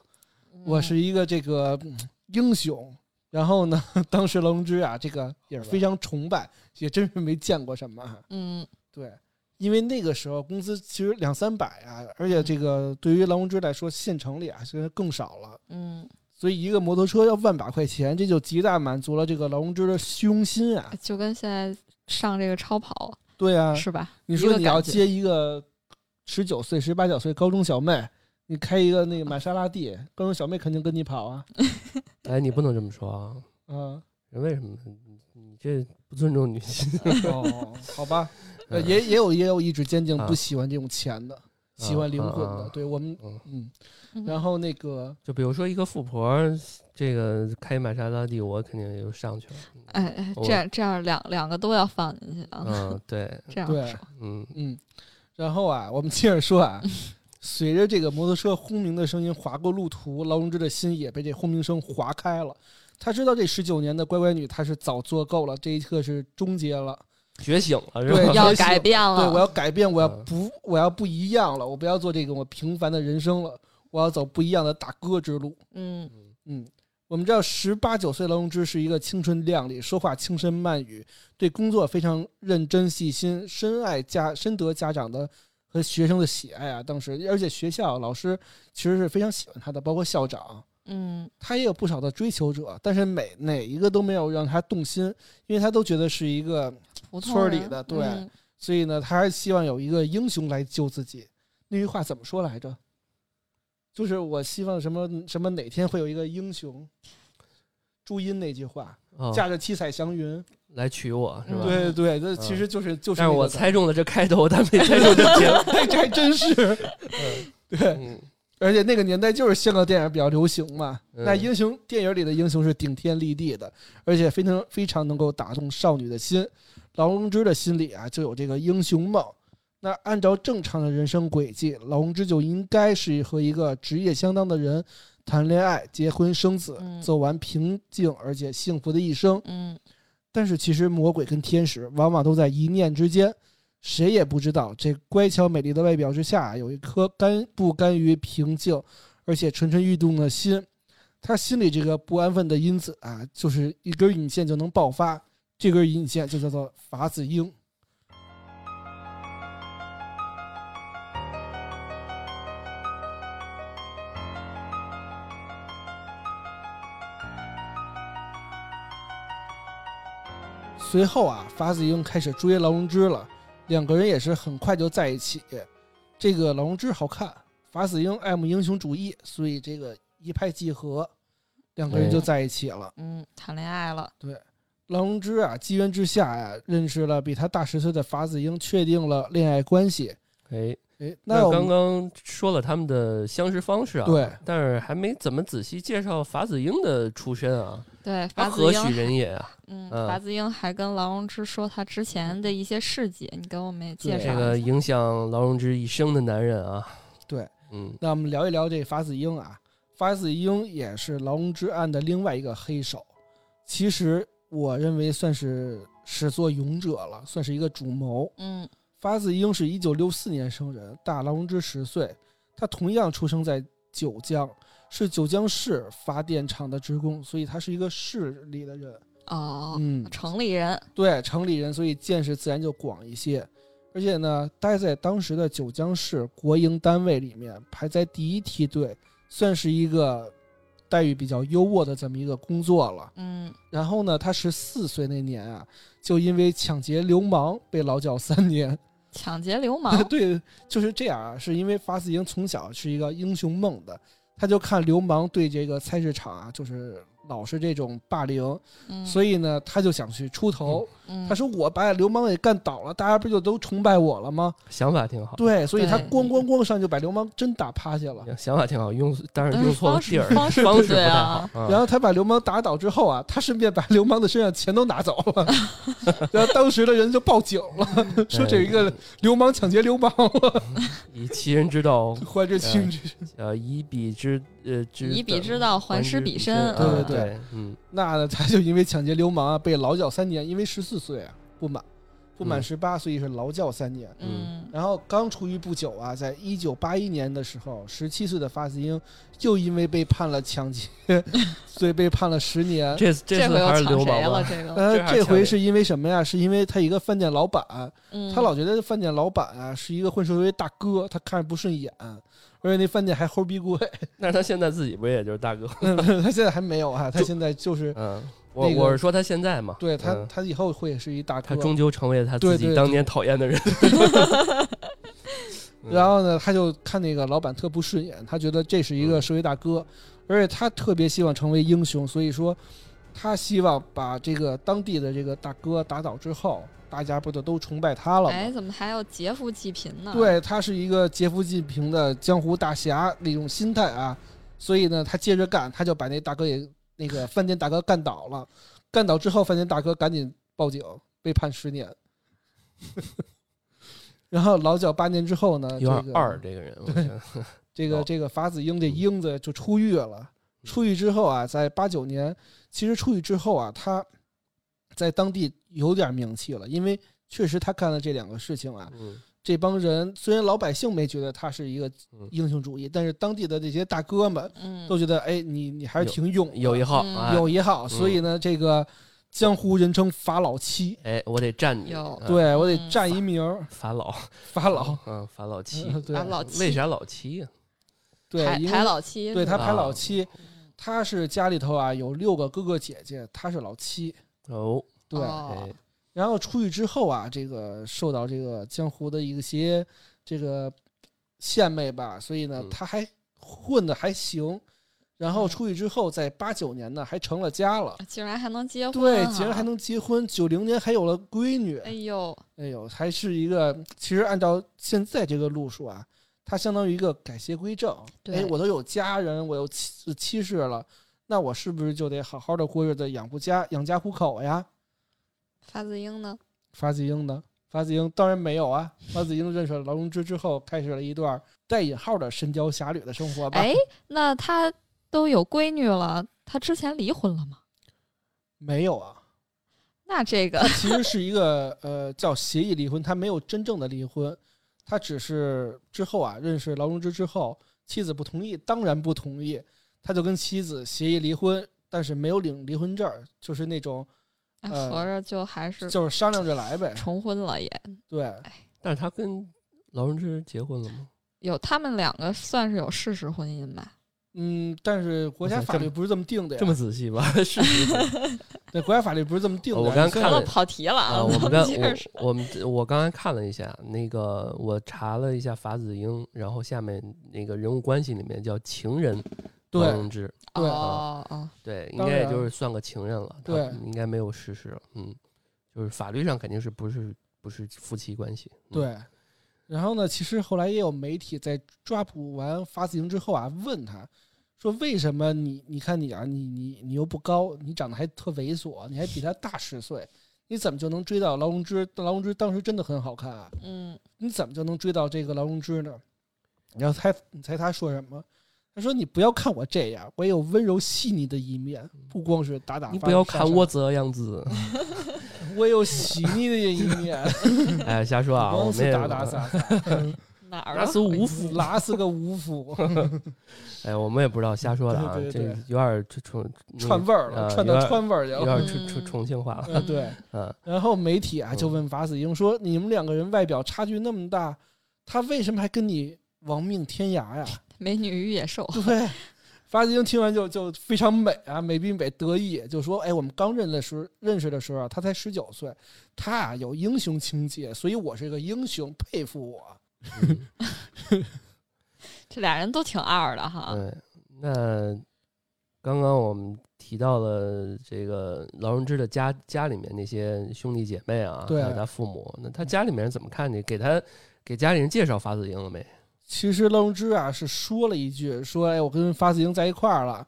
我是一个这个嗯英雄。然后呢，当时劳荣枝啊，这个也是非常崇拜，也真是没见过什么。嗯对，因为那个时候工资其实两三百啊，而且这个对于劳荣枝来说，县城里啊现在更少了。嗯，所以一个摩托车要万把块钱，这就极大满足了这个劳荣枝的虚荣心啊。就跟现在上这个超跑对啊，是吧？你说你要接一个十九岁、十八九岁高中小妹，你开一个那个玛莎拉蒂，高中小妹肯定跟你跑啊。哎，你不能这么说啊！啊，人为什么？你你这不尊重女性？哦，好吧，也也有也有意志坚定啊不喜欢这种钱的，喜欢灵魂的。对我们，嗯，然后那个就比如说一个富婆，这个开玛莎拉蒂，我肯定就上去了。哎哎，这样这样两两个都要放进去啊，嗯，对，这样对，嗯嗯，然后啊，我们接着说啊，随着这个摩托车轰鸣的声音划过路途，劳荣枝的心也被这轰鸣声划开了。他知道这十九年的乖乖女，她是早做够了，这一刻是终结了。觉醒了是对吧？要改变了。对，我要改变，我要嗯不，我要不一样了，我不要做这个我平凡的人生了，我要走不一样的大哥之路。嗯嗯，我们知道十八九岁劳荣枝是一个青春靓丽、说话轻声慢语、对工作非常认真细心、深爱家深得家长的和学生的喜爱啊。当时，而且学校老师其实是非常喜欢他的，包括校长。嗯他也有不少的追求者，但是每哪一个都没有让他动心，因为他都觉得是一个，村儿里的对嗯所以呢，他还希望有一个英雄来救自己。那句话怎么说来着？就是我希望什么什么哪天会有一个英雄。朱茵那句话，哦驾着七彩祥云，来娶我是吧？对对，这其实就是就是但是我猜中了这开头，但没 猜中这结尾。哎，这还真是对，嗯，而且那个年代就是香港电影比较流行嘛。嗯那英雄电影里的英雄是顶天立地的，而且非常非常能够打动少女的心。劳荣枝的心里啊就有这个英雄梦。那按照正常的人生轨迹，劳荣枝就应该是和一个职业相当的人谈恋爱、结婚生子，嗯走完平静而且幸福的一生。嗯但是其实魔鬼跟天使往往都在一念之间，谁也不知道这乖巧美丽的外表之下有一颗甘不甘于平静，而且蠢蠢欲动的心。他心里这个不安分的因子啊，就是一根引线就能爆发，这根引线就叫做法子英。随后啊，法子英开始追劳荣枝了，两个人也是很快就在一起。这个老荣枝好看，法子英爱慕英雄主义，所以这个一拍即合，两个人就在一起了。嗯，谈恋爱了。对，老荣之啊，机缘之下呀、认识了比他大十岁的法子英，确定了恋爱关系。哎，哎，那我刚刚说了他们的相识方式啊，对，但是还没怎么仔细介绍法子英的出身啊，对，他何法子英许人也啊？嗯，嗯法子英还跟劳荣枝说他之前的一些事迹，你给我们也介绍一下。这个影响劳荣枝一生的男人啊，对，嗯，那我们聊一聊这法子英啊，法子英也是劳荣枝案的另外一个黑手，其实我认为算是始作俑者了，算是一个主谋。嗯法子英是一九六四年生人，大劳荣枝十岁，他同样出生在九江，是九江市发电厂的职工，所以他是一个市里的人。哦，嗯，城里人。对，城里人，所以见识自然就广一些。而且呢，待在当时的九江市国营单位里面，排在第一梯队，算是一个待遇比较优渥的这么一个工作了。嗯然后呢，他十四岁那年啊，就因为抢劫流氓被劳教三年。抢劫流氓。对，就是这样啊，是因为发自英从小是一个英雄梦的，他就看流氓对这个菜市场啊，就是老是这种霸凌，嗯，所以呢，他就想去出头。嗯。他说：“我把流氓给干倒了，大家不就都崇拜我了吗？想法挺好？”，对，所以他咣咣咣上就把流氓真打趴下了。想法挺好，用但是用错了方式地儿，方式方式不太好。啊然后他把流氓打倒之后啊，他顺便把流氓的身上钱都拿走了，然后当时的人就报警了，说这一个流氓抢劫流氓了，以其人之道，还治其人之。呃，以彼之呃之以彼之道还施彼身。对啊对对，嗯，那呢，他就因为抢劫流氓啊，被劳教三年，因为十四岁啊不满，不满嗯十八，岁是劳教三年。嗯然后刚出狱不久啊，在一九八一年的时候，十七岁的法子英又因为被判了抢劫，所以被判了十年。这这次又还是流抢谁了？这个，呃这，回是因为什么呀？是因为他一个饭店老板，嗯他老觉得饭店老板啊是一个混社会大哥，他看着不顺眼，而且那饭店还齁逼贵。但是他现在自己不也就是大哥？他现在还没有啊，他现在就是嗯那个我我是说他现在嘛，对他嗯他以后会是一大哥。他终究成为了他自己当年讨厌的人。嗯 然后呢，他就看那个老板特不顺眼，他觉得这是一个社会大哥，而且他特别希望成为英雄，所以说他希望把这个当地的这个大哥打倒之后，大家不就都崇拜他了吗？哎，怎么还要劫富济贫呢？，对他是一个劫富济贫的江湖大侠那种心态啊，所以呢，他接着干，他就把那大哥也那个饭店大哥干倒了，干倒之后，饭店大哥赶紧报警，被判十年。然后劳教八年之后呢，有点二，这个人，这个这个法子英这英子就出狱了。出狱之后啊，在八九年，其实出狱之后啊，他在当地有点名气了，因为确实他干了这两个事情啊，嗯。这帮人虽然老百姓没觉得他是一个嗯。英雄主义，但是当地的这些大哥们嗯，都觉得，哎，你你还是挺勇的，有一号有一号，所以呢，这个江湖人称法老七，哎，我得占你，对我得嗯占一名儿，法老，法老，嗯，法老七，嗯对七为啥老七呀？对，排因为排老七，对他排老啊。七，他是家里头啊有六个哥哥姐姐，他是老七，哦，对，哦哎，然后出狱之后啊，这个受到这个江湖的一些这个献媚吧，所以呢嗯，他还混的还行。然后嗯出狱之后，在八九年呢，还成了家了。竟然还能结婚，对，竟然还。能结婚。九零年还有了闺女。哎呦，哎呦，还是一个，其实按照现在这个路数啊，他相当于一个改邪归正。对哎，我都有家人，我有妻妻室了，那我是不是就得好好的过日子，养不家养家糊口呀？法子英呢？法子英呢？法子英当然没有啊。法子英认识了劳荣枝之后，开始了一段带引号的神雕侠侣的生活吧。哎，那他都有闺女了，他之前离婚了吗？没有啊，那这个其实是一个呃叫协议离婚，他没有真正的离婚，他只是之后啊认识劳荣枝之后，妻子不同意，当然不同意，他就跟妻子协议离婚，但是没有领离婚证，就是那种哎呃合着就还是就是商量着来呗。重婚了也。对，但是他跟劳荣枝结婚了吗？有他们两个算是有事实婚姻吧？嗯，但是国家法律不是这么定的呀。这么仔细吧？是是是 对，国家法律不是这么定的。哦我刚看了跑题了啊，我们刚 我我们我刚才看了一下，那个我查了一下法子英，然后下面那个人物关系里面叫情人对劳荣枝，对对，应该也就是算个情人了，对应该没有事实了，嗯，就是法律上肯定是不是不是夫妻关系，嗯，对，然后呢，其实后来也有媒体在抓捕完发子英之后啊，问他说：“为什么你你看你啊，你你你又不高，你长得还特猥琐，你还比他大十岁，你怎么就能追到劳荣枝？劳荣枝当时真的很好看啊，嗯，你怎么就能追到这个劳荣枝呢？”你要猜你猜他说什么？他说：“你不要看我这样，我也有温柔细腻的一面，不光是打打你不要看我这样子，我有细腻的一面，哎，瞎说啊，我光们打打撒撒。”哪儿那是无无夫，拉是个无夫，哎，我们也不知道瞎说的啊，这有点儿重串味儿了，串到啊有点川味儿去了。有点儿重重嗯重庆话了，呃，对。嗯，然后媒体啊就问法子英说：“你们两个人外表差距那么大，他为什么还跟你亡命天涯呀美女与野兽？”，对。发子英听完就就非常美啊，美并美得意，就说：“哎，我们刚认的时候认识的时候啊，他才十九岁，他啊有英雄情结，所以我是个英雄，佩服我。这俩人都挺二的哈。对，那刚刚我们提到了这个劳荣枝的家家里面那些兄弟姐妹啊，对还有他父母，那他家里面人怎么看你？给他给家里人介绍法子英了没？其实乐荣枝啊是说了一句，说：“哎，我跟发子英在一块儿了。”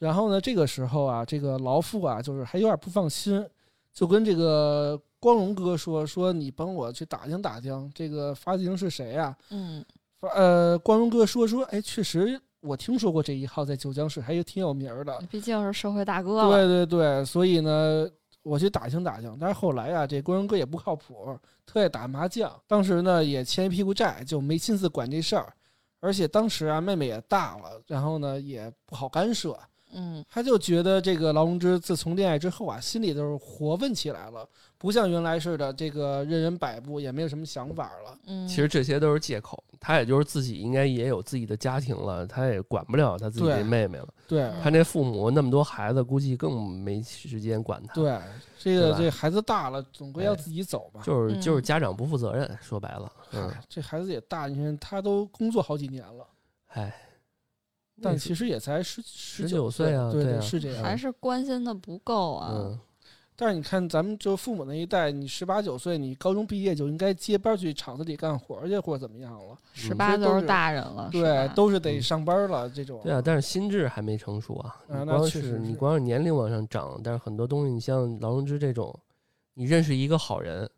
然后呢，这个时候啊，这个劳父啊，就是还有点不放心，就跟这个光荣哥说：“说你帮我去打听打听，这个发子英是谁啊、嗯，法呃，光荣哥说说：“哎，确实我听说过这一号在九江市还有挺有名儿的。毕竟是社会大哥了。对对对，所以呢，我去打听打听。但是后来啊，这郭荣哥也不靠谱，特爱打麻将。当时呢，也欠一屁股债，就没心思管这事儿。而且当时啊，妹妹也大了，然后呢，也不好干涉。嗯他就觉得这个劳荣枝自从恋爱之后啊，心里都是活泛起来了，不像原来似的这个任人摆布，也没有什么想法了。嗯，其实这些都是借口，他也就是自己应该也有自己的家庭了，他也管不了他自己对这妹妹了。对他那父母那么多孩子，估计更没时间管他。，对，这个这孩子大了，总归要哎自己走吧。就是就是嗯家长不负责任，说白了，嗯，嗨这孩子也大，你看他都工作好几年了，哎，但其实也才十十19岁啊对对啊是这样。还是关心的不够啊。嗯，但是你看，咱们就父母那一代，你十八九岁，你高中毕业就应该接班去厂子里干活去，或者怎么样了？十八都是大人了，对，都是得嗯上班了。这种对啊，但是心智还没成熟啊。啊那你光确实是你光是年龄往上涨，但是很多东西，你像劳荣枝这种，你认识一个好人，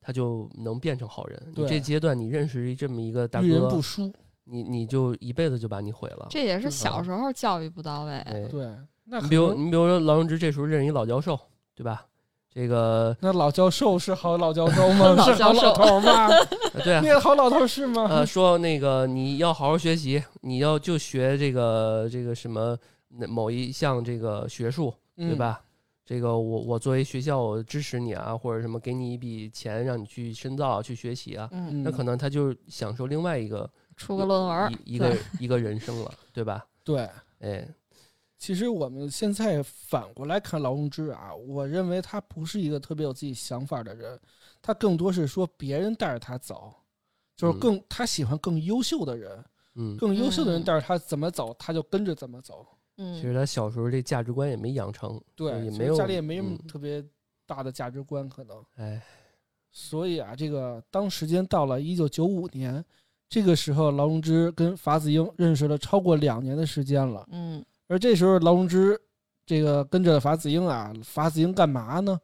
他就能变成好人。你对这阶段你认识这么一个大遇人哥，不淑。你你就一辈子就把你毁了。这也是小时候教育不到位。哎，对，那你比如你比如说劳荣枝这时候认识一老教授，对吧？这个那老教授是好老教授吗？是 好老头吗？呃对啊那，个好老头是吗？呃，说那个你要好好学习，你要就学这个这个什么那某一项这个学术，对嗯？吧？这个我我作为学校我支持你啊，或者什么给你一笔钱让你去深造去学习啊，那可能他就享受另外一个出个论文，一一个一个人生了，对吧？对。哎，其实我们现在反过来看劳荣枝啊，我认为他不是一个特别有自己想法的人，他更多是说别人带着他走，就是嗯更、他喜欢更优秀的人，嗯，更优秀的人嗯带着他怎么走，他就跟着怎么走。嗯，其实他小时候这价值观也没养成，对，也没有家里也没什么嗯特别大的价值观，可能。哎，所以啊，这个当时间到了一九九五年，这个时候劳荣枝跟法子英认识了超过两年的时间了。嗯而这时候劳荣枝这个跟着法子英啊，法子英干嘛呢？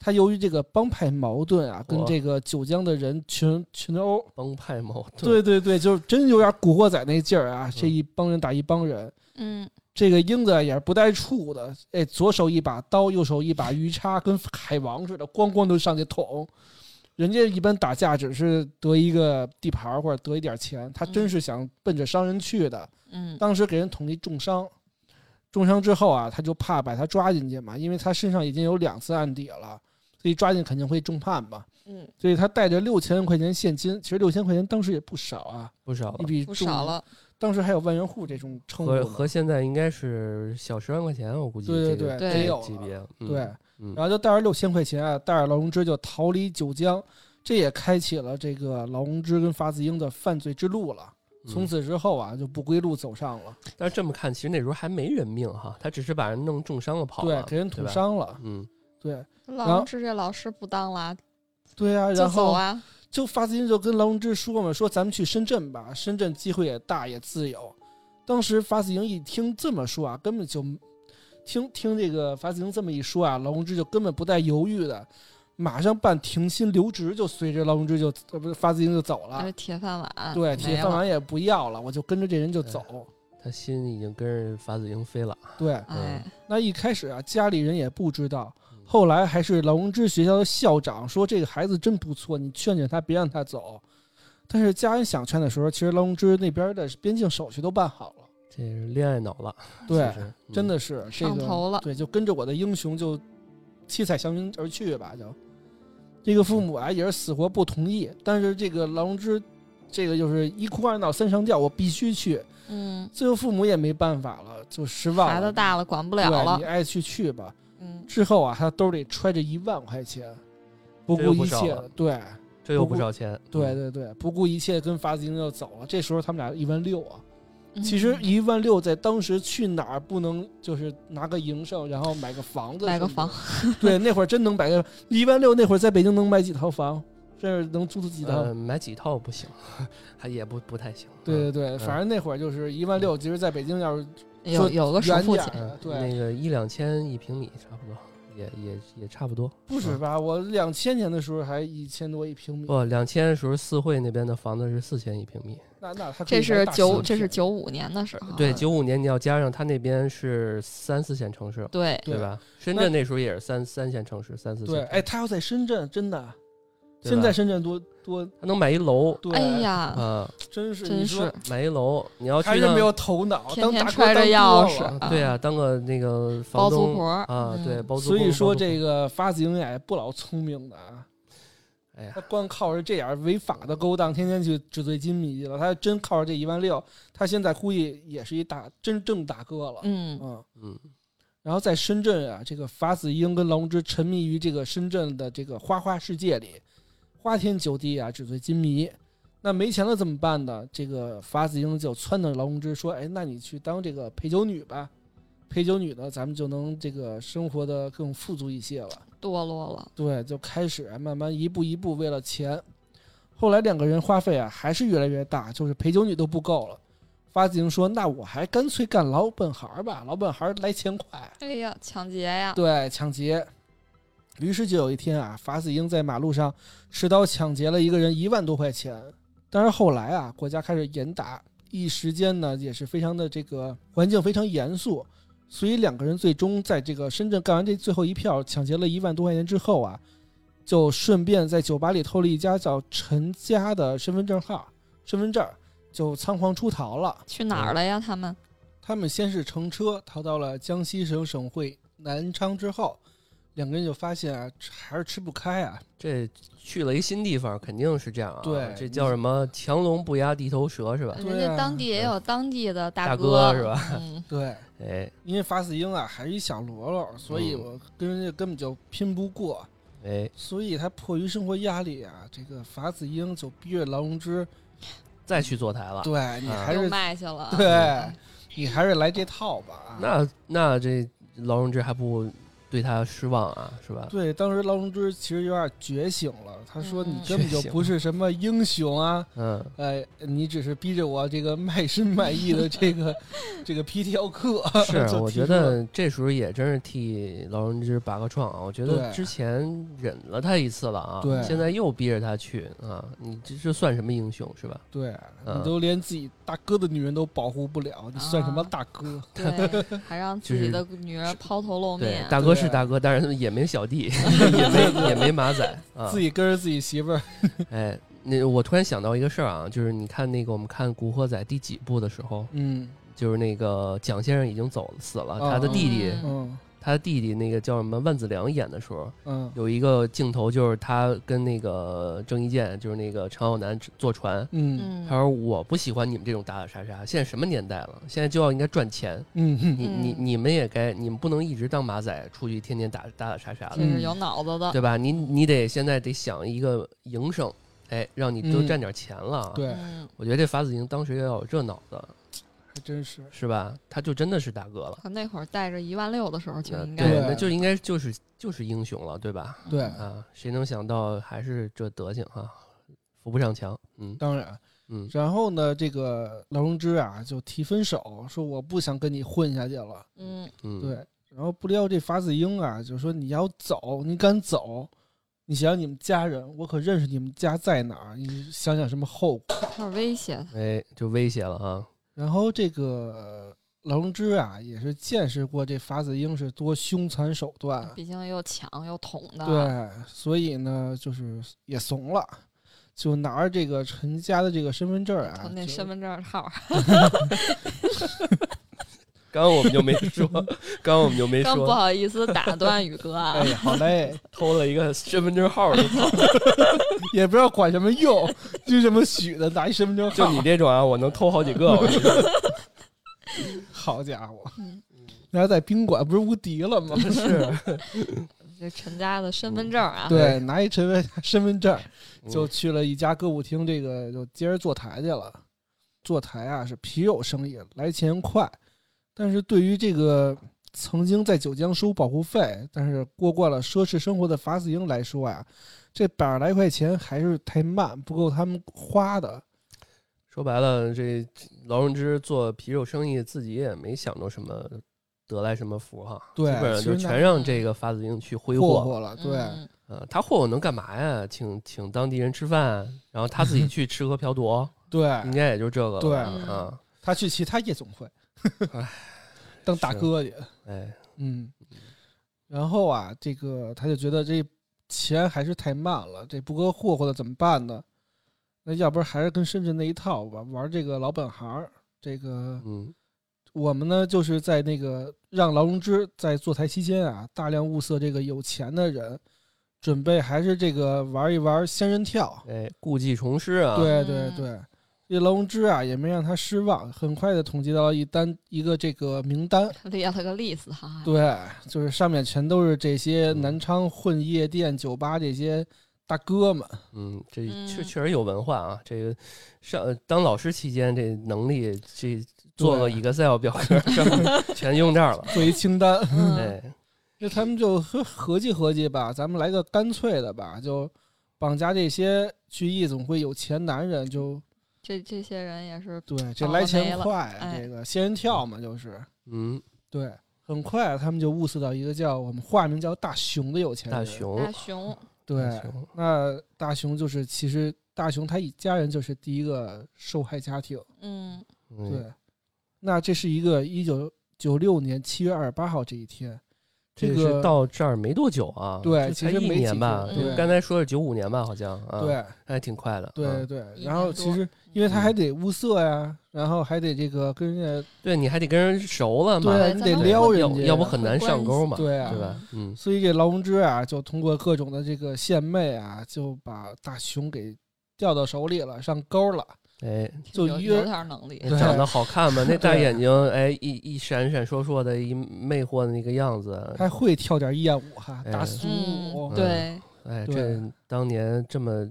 他由于这个帮派矛盾啊，跟这个九江的人群群殴，帮派矛盾，对对对，就是真有点古惑仔那劲儿啊！嗯这一帮人打一帮人，嗯这个英子也是不带怵的，哎，左手一把刀，右手一把鱼叉，跟海王似的，咣咣都上去捅。人家一般打架只是得一个地盘或者得一点钱，他真是想奔着伤人去的。嗯当时给人捅了一重伤，重伤之后啊，他就怕把他抓进去嘛，因为他身上已经有两次案底了，所以抓进肯定会重判嘛。嗯，所以他带着六千块钱现金，其实六千块钱当时也不少啊，不少了，不一笔不少。了。当时还有万元户这种称呼，和和现在应该是小十万块钱，我估计对对对这个得有级别，嗯对，嗯然后就带着六千块钱啊，带着劳荣枝就逃离九江，这也开启了这个劳荣枝跟法子英的犯罪之路了。从嗯此之后啊，就不归路走上了，但是这么看，其实那时候还没人命哈，他只是把人弄重伤了跑了，，对给人。捅伤了，嗯，对老荣枝这老师不当了，对啊，然后走啊。就法子英就跟劳荣枝说嘛，说咱们去深圳吧，深圳机会也大也自由。当时法子英一听这么说啊，根本就听听这个法子英这么一说啊，劳荣枝就根本不带犹豫的，马上办停薪留职，就随着劳荣枝就呃不是发子英就走了。是铁饭碗，对，铁饭。碗也不要了，我就跟着这人就走。他心已经跟着法子英飞了。对，哎，那一开始啊，家里人也不知道，嗯后来还是劳荣枝学校的校长说这个孩子真不错，你劝劝他，别让他走。但是家人想劝的时候，其实劳荣枝那边的边境手续都办好了。这是恋爱脑了，对真嗯的是这个上头了对，就跟着我的英雄就七彩祥云而去吧，就这个父母啊也是死活不同意，但是这个劳荣枝这个就是一哭二闹三上吊，我必须去。嗯，最后父母也没办法了，就失望了。孩子大了管不了了你。爱去去吧。嗯，之后啊，他兜里揣着一万块钱，不顾一切对这又不少钱。对嗯，对对，不顾一切跟法子英就走了。这时候他们俩一万六啊，嗯其实一万六在当时去哪儿不能就是拿个营生，然后买个房子，买个房，对，那会儿真能买个一万六，那会儿在北京能买几套房，甚至能租出几套。呃，买几套不行，还也不不太行。嗯对对对，反正那会儿就是一万六，其实在北京要是有有个首付钱，远点儿的，对，那个一两千一平米差不多，也也也差不多。嗯不止吧？我两千年的时候还一千多一平米，不，两千的时候四惠那边的房子是四千一平米。那那他这是九这是九五年的时候。对，嗯九五年你要加上他那边是三四线城市，对，对吧？深圳那时候也是三三线城市，三四线对，哎，他要在深圳，真的，现在深圳多多他能买一楼对，哎呀，啊，真是真你说是买一楼，你要还是没有头脑，天天揣着钥匙啊对啊，当个那个包房东租婆啊，嗯对，包租所以说这个发子英也不老聪明的啊。哎呀他光靠着这点违法的勾当，天天去纸醉金迷去了。他真靠着这一万六，他现在估计也是一大真正大哥了。嗯，嗯，嗯，然后在深圳啊，这个法子英跟劳荣枝沉迷于这个深圳的这个花花世界里，花天酒地啊，纸醉金迷。那没钱了怎么办呢？这个法子英就撺掇劳荣枝说：“哎，那你去当这个陪酒女吧，陪酒女呢，咱们就能这个生活的更富足一些了。”堕落了，对，就开始啊慢慢一步一步为了钱，后来两个人花费啊还是越来越大，就是陪酒女都不够了。法子英说：“那我还干脆干老本行吧，老本行来钱快。哎呀，抢劫呀”，对，抢劫。于是就有一天啊，法子英在马路上持刀抢劫了一个人一万多块钱。但是后来啊，国家开始严打，一时间呢也是非常的这个环境非常严肃，所以两个人最终在这个深圳干完这最后一票，抢劫了一万多块钱之后啊，就顺便在酒吧里偷了一家叫陈家的身份证号、身份证，就仓皇出逃了。去哪儿了呀？他们他们先是乘车逃到了江西省省会南昌之后，两个人就发现啊，还是吃不开啊。这去了一新地方，肯定是这样啊。对这叫什么？强龙不压地头蛇是吧？人家当地也有当地的大哥哥是吧？嗯，对，哎因为法子英啊还是一小喽啰，所以嗯我跟人家根本就拼不过。哎，所以他迫于生活压力啊，这个法子英就逼着劳荣枝，再去坐台了。对你还是、卖去了，对，你还是来这套吧。啊那那这劳荣枝还不对他失望啊，是吧？对，当时劳荣枝其实有点觉醒了，他说嗯你根本就不是什么英雄啊，嗯，哎，你只是逼着我这个卖身卖艺的这个 这个皮条客。是，我觉得这时候也真是替劳荣枝拔个创啊！我觉得之前忍了他一次了啊，对现在又逼着他去啊，你这这算什么英雄是吧？对嗯你都连自己大哥的女人都保护不了，你算什么啊大哥？对，还让自己的女儿抛头露对面，，大哥是大哥，但是也没小弟，也没也没马仔啊。自。己跟着自己媳妇儿，哎，那我突然想到一个事儿啊，就是你看那个我们看《古惑仔》第几部的时候，嗯。就是那个蒋先生已经走了死了，哦他的弟弟，嗯嗯他弟弟那个叫什么万梓良演的时候，嗯。有一个镜头就是他跟那个郑伊健，就是那个陈浩南坐船。嗯。嗯他说：“我不喜欢你们这种打打杀杀，现在什么年代了？现在就要应该赚钱。嗯。嗯。你你嗯你们也该，你们不能一直当马仔，出去天天打打打杀杀的，这是有脑子的，对吧？你你得现在得想一个营生，哎，让你多嗯。赚点钱了。对，嗯，我觉得这法子英当时要有这脑子，还真是。是吧？他就真的是大哥了。他那会儿带着一万六的时候就应该对，那就应该就是就是英雄了，对吧？对，啊，谁能想到还是这德行啊、扶不上墙。嗯当然。嗯，然后呢，这个劳荣枝啊就提分手，说我不想跟你混下去了。嗯，嗯，对，然后不料这法子英啊就说你要走，你敢走？你想想你们家人，我可认识你们家在哪儿？你想想什么后果？开始威胁他，哎，就威胁了啊。然后这个劳荣枝啊也是见识过这法子英是多凶残手段，毕竟又抢又捅的，对，所以呢就是也怂了。就拿着这个陈家的这个身份证啊他，那身份证号，刚刚我们就没说，刚刚我们就没说。不，好意思打断宇哥啊。哎，，好嘞，偷了一个身份证号就跑。也不知道管什么用，就这么许的，拿一身份证号，就你这种啊，我能偷好几个。好家伙。嗯，然后在宾馆不是无敌了吗？是，这陈家的身份证啊，对，拿一身份身份证嗯。就去了一家歌舞厅，这个就接着坐台去了。坐台啊是皮肉生意，来钱快，但是对于这个曾经在九江收保护费，但是过惯了奢侈生活的法子英来说啊，这百十来块钱还是太慢，不够他们花的。说白了，这劳荣枝做皮肉生意，自己也没想着什么得来什么福哈，对基本上就全让这个法子英去挥霍。霍霍了，对，嗯呃，他霍霍能干嘛呀？请请当地人吃饭，然后他自己 去吃喝嫖赌，对，应该也就这个了。对啊，他去其他夜总会唉，当大哥去。哎，嗯，然后啊，这个他就觉得这钱还是太慢了，这不够霍霍的怎么办呢？那要不然还是跟深圳那一套吧，玩这个老本行儿。这个嗯我们呢，就是在那个让劳荣枝在坐台期间啊，大量物色这个有钱的人，准备还是这个玩一玩仙人跳。哎，故技重施啊，对对嗯对，这劳荣枝啊也没让他失望，很快的统计到了一单一个这个名单。列了个 list 哈。对，就是上面全都是这些嗯南昌混夜店、酒吧这些大哥们。嗯，这确嗯确实有文化啊。这个上呃当老师期间，这能力这做个 Excel 表格上面 全用这儿了。做一清单，嗯哎，那他们就合合计合计吧，咱们来个干脆的吧，就绑架这些去夜总会有钱男人，就这这些人也是对这来钱快，哎这个仙人跳嘛，就是嗯，对，很快他们就物色到一个叫我们化名叫大熊的有钱人。大熊，大熊，对大，那大熊就是其实大熊他一家人就是第一个受害家庭。嗯嗯对，那这是一个一九九六年七月二十八号这一天，这这个是到这儿没多久啊，对才一其实没年吧，对刚才说是九五年吧，好像啊，，对还挺快的，对嗯对，然后其实因为他嗯还得物色呀，然后还得这个跟人家对你还得跟人熟了嘛，对你得撩人家，要要不很难上钩嘛，对啊对吧？嗯，所以这劳荣枝啊，就通过各种的这个献媚啊，就把大熊给钓到手里了，上钩了。哎，就约有点能力。长得好看嘛，那大眼睛，哎，一一闪闪烁烁的，一魅惑的那个样子，还会跳点艳舞哈，哎大苏嗯舞。，对，哎，这当年这么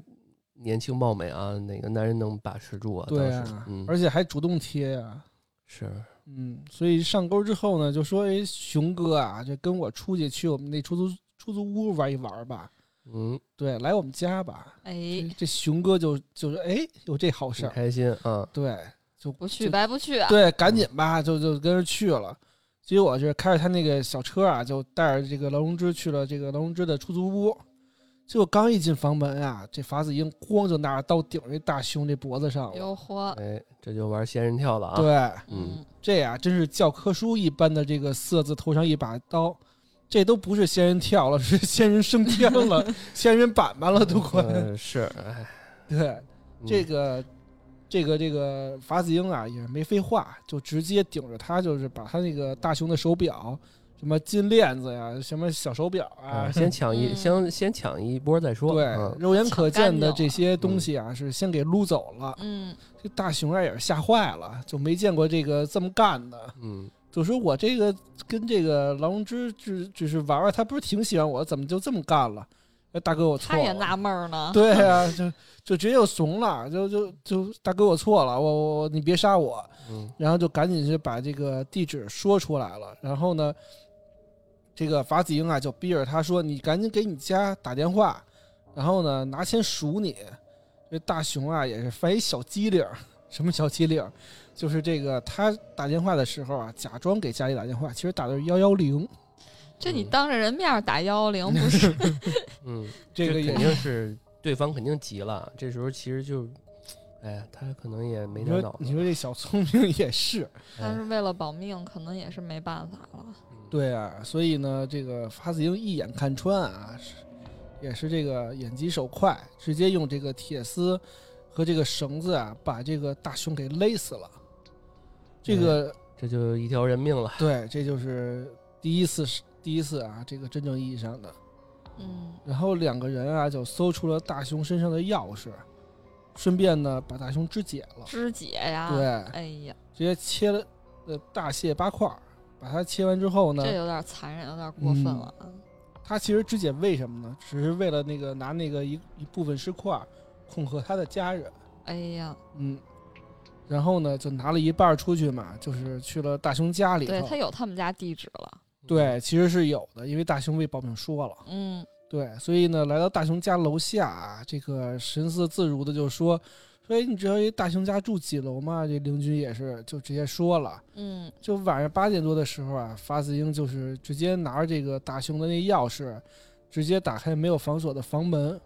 年轻貌美啊，哪个男人能把持住啊？对啊，嗯，而且还主动贴呀。是，嗯，所以上钩之后呢，就说：“哎，熊哥啊，就跟我出去去我们那出租出租屋玩一玩吧。嗯，对，来我们家吧。哎这，熊哥就就是哎，有这好事儿。开心啊，对，就不去白不去啊。对，赶紧吧，就就跟着去了。结果是开着他那个小车啊，就带着这个劳荣枝去了这个劳荣枝的出租屋。结果刚一进房门啊，这法子英咣就拿着刀顶着这大熊这脖子上了。有活，哎，这就玩仙人跳了啊，对，嗯，这呀真是教科书一般的这个色字头上一把刀，这都不是仙人跳了，是仙人升天了，仙人板板了都快。呃是，哎，对，嗯。这个这个这个法子英啊也没废话，就直接顶着他，就是把他那个大熊的手表，什么金链子呀，什么小手表啊啊，，先抢一嗯。先先抢一波再说，对嗯，肉眼可见的这些东西啊，是先给撸走了。嗯，这大熊啊也是吓坏了，就没见过这个这么干的。嗯，就说我这个跟这个劳荣枝只只是玩玩，他不是挺喜欢我，怎么就这么干了？哎，大哥我错了。他也纳闷呢。对呀、就就直接就怂了，就就就大哥我错了，我我我你别杀我，嗯，然后就赶紧就把这个地址说出来了，然后呢，这个法子英啊就逼着他说你赶紧给你家打电话，然后呢拿钱赎你。这大熊啊也是犯一小机灵儿，什么小机灵儿？就是这个他打电话的时候啊，假装给家里打电话，其实打的是幺幺零。这你当着人面打幺幺零 不是？嗯，这个也肯定是对方肯定急了，这时候其实就，哎呀，他可能也没你点脑子，你说这小聪明也是，但是哎为了保命，可能也是没办法了。对啊，所以呢，这个法子英一眼看穿啊，是也是这个眼疾手快，直接用这个铁丝和这个绳子啊，把这个大熊给勒死了。这个、这就一条人命了，对，这就是第一次是第一次啊，这个真正意义上的。嗯，然后两个人啊，就搜出了大熊身上的钥匙，顺便呢把大熊肢解了，肢解呀。对哎呀，直接切了呃大卸八块儿。把它切完之后呢，这有点残忍，有点过分了。他其实肢解为什么呢？只是为了那个拿那个一一部分尸块恐吓他的家人，哎呀，嗯，然后呢就拿了一半出去嘛，就是去了大熊家里头对他。有他们家地址了。对，其实是有的，因为大熊被保命说了。嗯，对，所以呢，来到大熊家楼下啊，这个神色自如的就说：“说哎，你知道这大熊家住几楼吗？”这邻居也是就直接说了。嗯，就晚上八点多的时候啊，法子英就是直接拿着这个大熊的那钥匙，直接打开没有防锁的房门。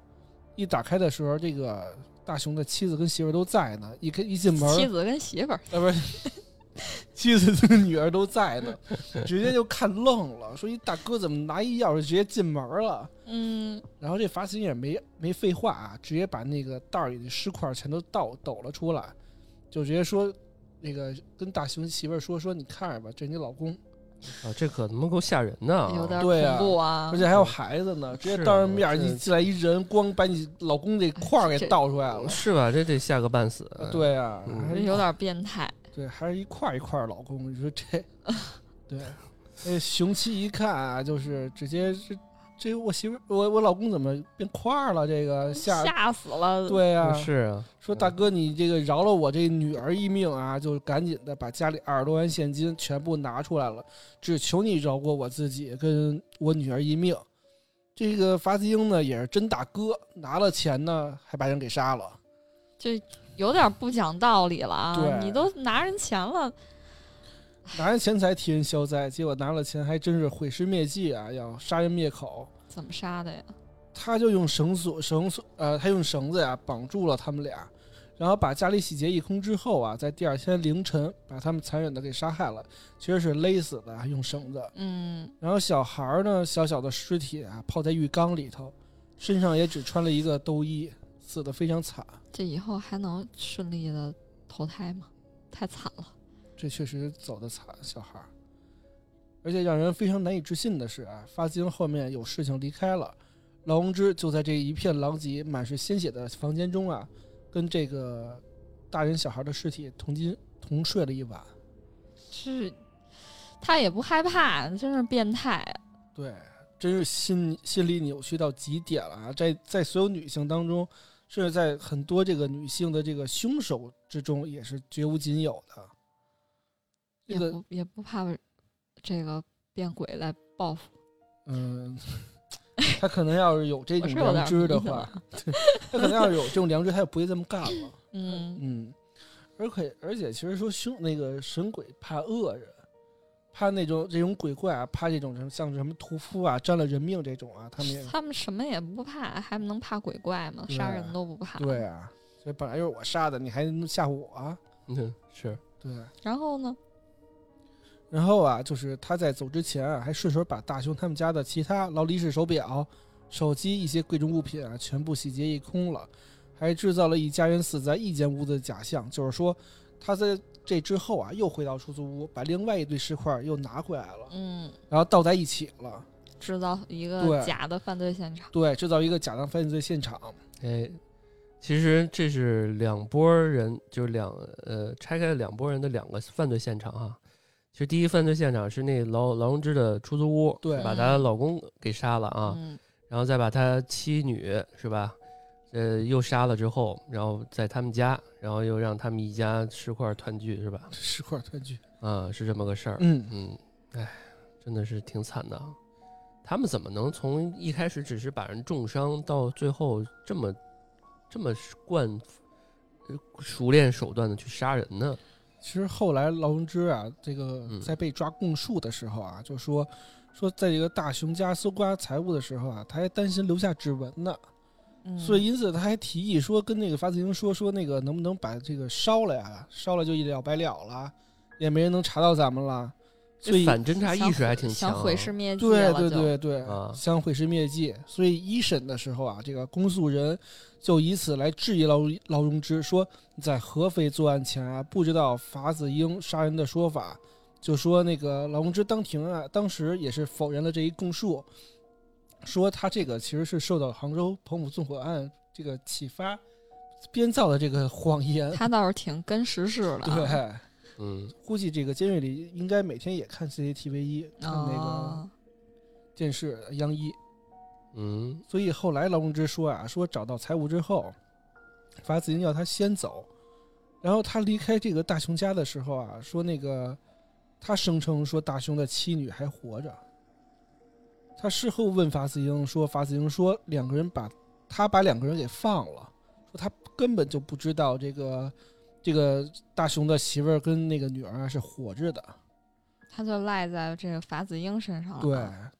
一打开的时候，这个大雄的妻子跟媳妇儿都在呢。一开一进门，妻子跟媳妇儿，呃，不是 妻子跟女儿都在呢，直接就看愣了，说一大哥怎么拿一钥匙直接进门了？嗯，然后这法子英也没没废话啊，直接把那个袋儿里的尸块全都倒抖了出来，就直接说那个跟大雄媳妇儿说说你看着吧，这是你老公，啊，这可他妈够吓人的啊！有点对啊恐怖啊而。且还有孩子呢，直接当着面一进来一人，光把你老公这块儿给倒出来了。是吧？这得吓个半死。啊对啊，嗯还是有点变态，对，还是一块儿一块儿老公，你说这，对，那雄妻一看啊，就是直接是这我媳妇我我老公怎么变块儿了？这个吓吓死了。，对啊，是啊，说大哥你这个饶了我这女儿一命啊，就赶紧的把家里二十多万现金全部拿出来了，只求你饶过我自己跟我女儿一命。这个法子英呢也是真大哥，拿了钱呢还把人给杀了。这有点不讲道理了啊！对你都拿人钱了，拿人钱财替人消灾，结果拿了钱还真是毁尸灭迹啊，要杀人灭口。怎么杀的呀？他就用绳索绳索呃，他用绳子呀绑住了他们俩，然后把家里洗劫一空之后啊，在第二天凌晨把他们残忍的给杀害了，其实是勒死的，用绳子。嗯，然后小孩儿呢，小小的尸体啊泡在浴缸里头，身上也只穿了一个兜衣，死的非常惨。这以后还能顺利的投胎吗？太惨了。这确实走的惨，小孩儿。而且让人非常难以置信的是啊，发金后面有事情离开了，劳荣枝就在这一片狼藉、满是鲜血的房间中啊，跟这个大人小孩的尸体同进同睡了一晚。是，他也不害怕，真是变态啊。对，真是心心理扭曲到极点了啊！在在所有女性当中，甚至在很多这个女性的这个凶手之中，也是绝无仅有的。这个也不也不怕这个变鬼来报复。嗯，他可能要是有这种良知的迷话，他可能要是有这种良知，他就不会这么干了。嗯，嗯，而且而且，其实说凶那个神鬼怕恶人，怕那种这种鬼怪啊，怕这种什么像什么屠夫啊，沾了人命这种啊，他们也他们什么也不怕，还能怕鬼怪吗？杀人都不怕。对啊，所以本来就是我杀的，你还能吓唬我啊？嗯，是对。然后呢？然后啊，就是他在走之前啊，还顺手把大雄他们家的其他劳力士手表、手机一些贵重物品啊，全部洗劫一空了，还制造了一家人死在一间屋子的假象。就是说，他在这之后啊，又回到出租屋，把另外一堆尸块又拿回来了，嗯，然后倒在一起了。制造一个对假的犯罪现场。对，制造一个假的犯罪现场。哎，其实这是两拨人，就是两呃拆开了两拨人的两个犯罪现场哈。其实第一犯罪现场是那劳劳荣枝的出租屋，对把她老公给杀了啊，嗯，然后再把她妻女是吧，呃又杀了之后，然后在他们家，然后又让他们一家尸块团聚是吧？尸块团聚。啊，是这么个事儿。嗯，嗯，哎，真的是挺惨的啊。他们怎么能从一开始只是把人重伤，到最后这么这么惯呃熟练手段的去杀人呢？其实后来劳荣枝啊，这个嗯在被抓供述的时候啊，就说说在这个大熊家搜刮财物的时候啊，他还担心留下指纹呢。嗯所以因此他还提议说，跟那个法子英说说那个能不能把这个烧了呀？烧了就一了百了了，也没人能查到咱们了。所以反侦查意识还挺强、啊。想毁尸灭迹对对对对，啊想毁尸灭迹。所以一审的时候啊，这个公诉人就以此来质疑劳劳荣枝，说在合肥作案前啊，不知道法子英杀人的说法，就说那个劳荣枝当庭啊，当时也是否认了这一供述，说他这个其实是受到杭州彭浦纵火案这个启发编造的这个谎言。他倒是挺跟时事的啊。对，嗯，估计这个监狱里应该每天也看 CCTV 一，看那个哦，电视央一。嗯所以后来劳荣枝说啊，说找到财物之后，法子英要他先走，然后他离开这个大雄家的时候啊，说那个他声称说大雄的妻女还活着。他事后问法子英说，法子英说两个人把他把两个人给放了，说他根本就不知道这个这个大雄的媳妇儿跟那个女儿啊是活着的。他就赖在这个法子英身上了。对，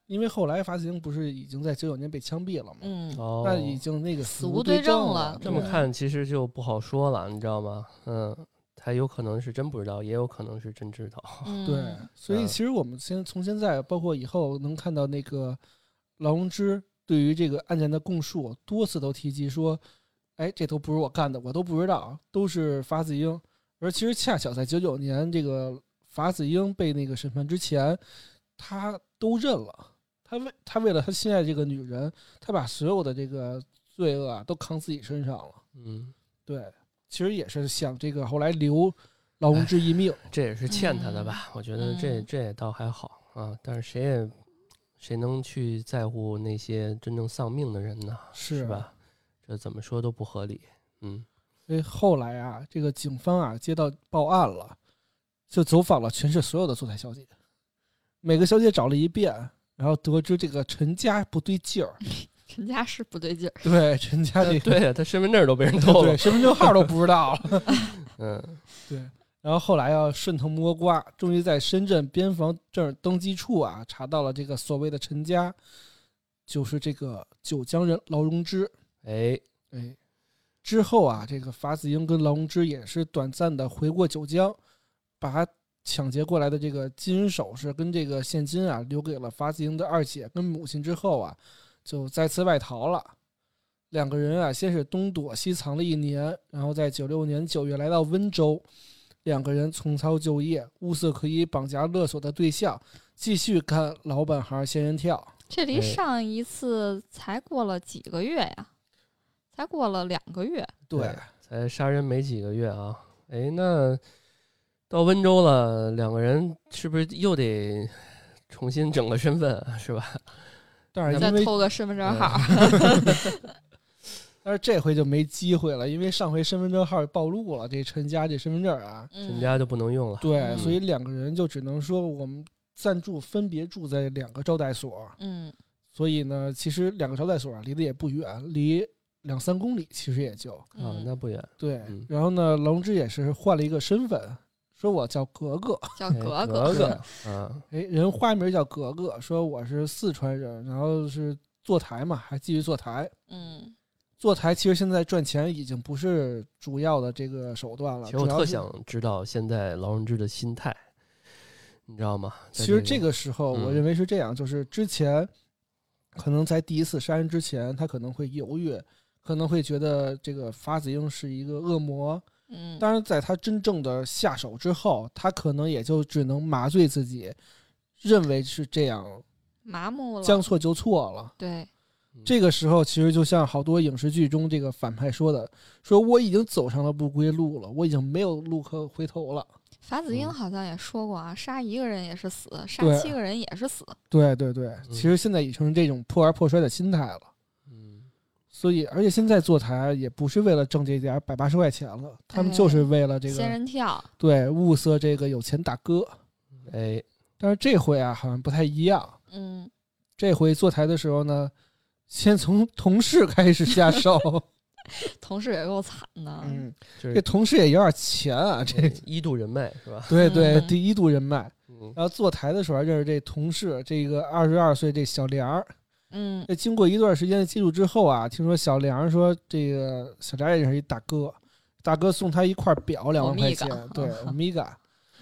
因为后来法子英不是已经在九九年被枪毙了吗？嗯，哦，那已经那个死无无对证证了这么对看其实就不好说了，你知道吗？嗯，他有可能是真不知道，也有可能是真知道。嗯对，所以嗯其实我们先从现在包括以后能看到那个劳荣枝对于这个案件的供述，多次都提及说，哎，这都不是我干的，我都不知道，都是法子英。而其实恰巧在九九年这个法子英被那个审判之前，他都认了。他为他为了他心爱这个女人，他把所有的这个罪恶啊都扛自己身上了。嗯，对，其实也是想这个后来留劳荣枝一命。这也是欠他的吧？我觉得这嗯这也倒还好啊。但是谁也谁能去在乎那些真正丧命的人呢？是是吧？这怎么说都不合理。嗯所以后来啊，这个警方啊接到报案了，就走访了全市所有的坐台小姐，每个小姐找了一遍，然后得知这个陈家不对劲儿，陈家是不对劲儿。对陈家这个对呀，他身份证都被人偷对了。身份证号都不知道了 嗯对。然后后来啊，顺藤摸瓜，终于在深圳边防证登记处啊查到了这个所谓的陈家，就是这个九江人劳荣枝。哎，哎，之后啊，这个法子英跟劳荣枝也是短暂的回过九江，把抢劫过来的这个金银首饰跟这个现金啊留给了法子英的二姐跟母亲之后啊，就再次外逃了。两个人啊，先是东躲西藏了一年，然后在九六年九月来到温州，两个人重操旧业，物色可以绑架勒索的对象，继续干老本行仙人跳。这离哎上一次才过了几个月呀？才过了两个月。对，才杀人没几个月啊。哎，那到温州了，两个人是不是又得重新整个身份啊？是吧？但是因为偷个身份证号，但是这回就没机会了，因为上回身份证号暴露了，这陈家这身份证啊，嗯，陈家就不能用了。对，嗯所以两个人就只能说我们暂住分别住在两个招待所，嗯所以呢，其实两个招待所啊离得也不远，离两三公里，其实也就。啊，嗯。那不远。对。嗯。然后呢，龙之也是换了一个身份，说我叫格格，哎叫格。格格，啊，哎，人花名叫格格，说我是四川人，然后是坐台嘛，还继续坐台。嗯。坐台其实现在赚钱已经不是主要的这个手段了，其实我主要是特想知道现在劳荣枝的心态，你知道吗？在其实这个时候，嗯。我认为是这样，就是之前可能在第一次杀人之前，他可能会犹豫，可能会觉得这个法子英是一个恶魔。嗯，当然，在他真正的下手之后，他可能也就只能麻醉自己，认为是这样，麻木了。将错就错了。对，这个时候，其实就像好多影视剧中这个反派说的：“说我已经走上了不归路了，我已经没有路可回头了。法子英嗯好像也说过啊，杀一个人也是死，杀七个人也是死。”对对对，其实现在已成这种破而破摔的心态了。嗯，所以，而且现在坐台也不是为了挣这点百八十块钱了，他们哎就是为了这仙个人跳，对物色这个有钱大哥。哎，但是这回啊，好像不太一样。嗯，这回坐台的时候呢，先从同事开始下手。同事也够惨的。嗯，这同事也有点钱啊，这一度人脉是吧？对对，嗯第一度人脉。嗯，然后坐台的时候还认识这同事，这个二十二岁这小梁儿。嗯那经过一段时间的接触之后啊，听说小梁说这个小梁也认识一大哥，大哥送他一块表两万块钱对，Omega。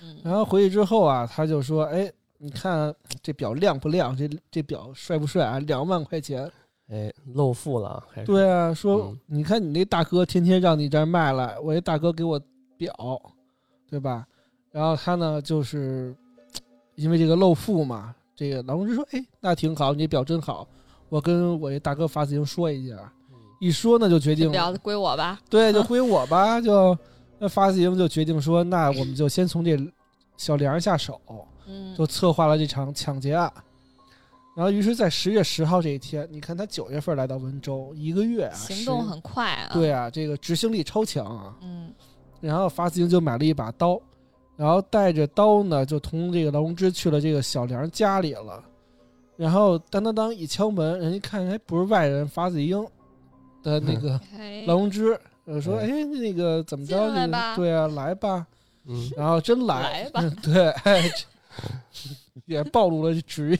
嗯然后回去之后啊，他就说：“哎，你看这表亮不亮？这这表帅不帅啊？两万块钱。哎，露富了，还是对啊，说嗯你看你那大哥天天让你这儿卖了，我这大哥给我表，对吧？然后他呢，就是因为这个露富嘛，这个老公就说：哎，那挺好，你这表真好，我跟我一大哥法子英说一下。嗯一说呢，就决定归我吧。对，就 归我吧。就那法子英就决定说，那我们就先从这小梁下手。嗯，就策划了这场抢劫案。然后，于是，在十月十号这一天，你看他九月份来到温州，一个月啊，行动很快啊。对，啊，这个执行力超强啊。嗯然后法子英就买了一把刀，然后带着刀呢，就同这个劳荣枝去了这个小梁家里了。然后当当当一敲门，人家看，哎，不是外人，法子英的那个哎劳荣枝，呃，说，哎哎，那个怎么着？那个进来吧对啊，来吧。嗯，然后真来，来吧嗯 对，哎 也暴露了职业。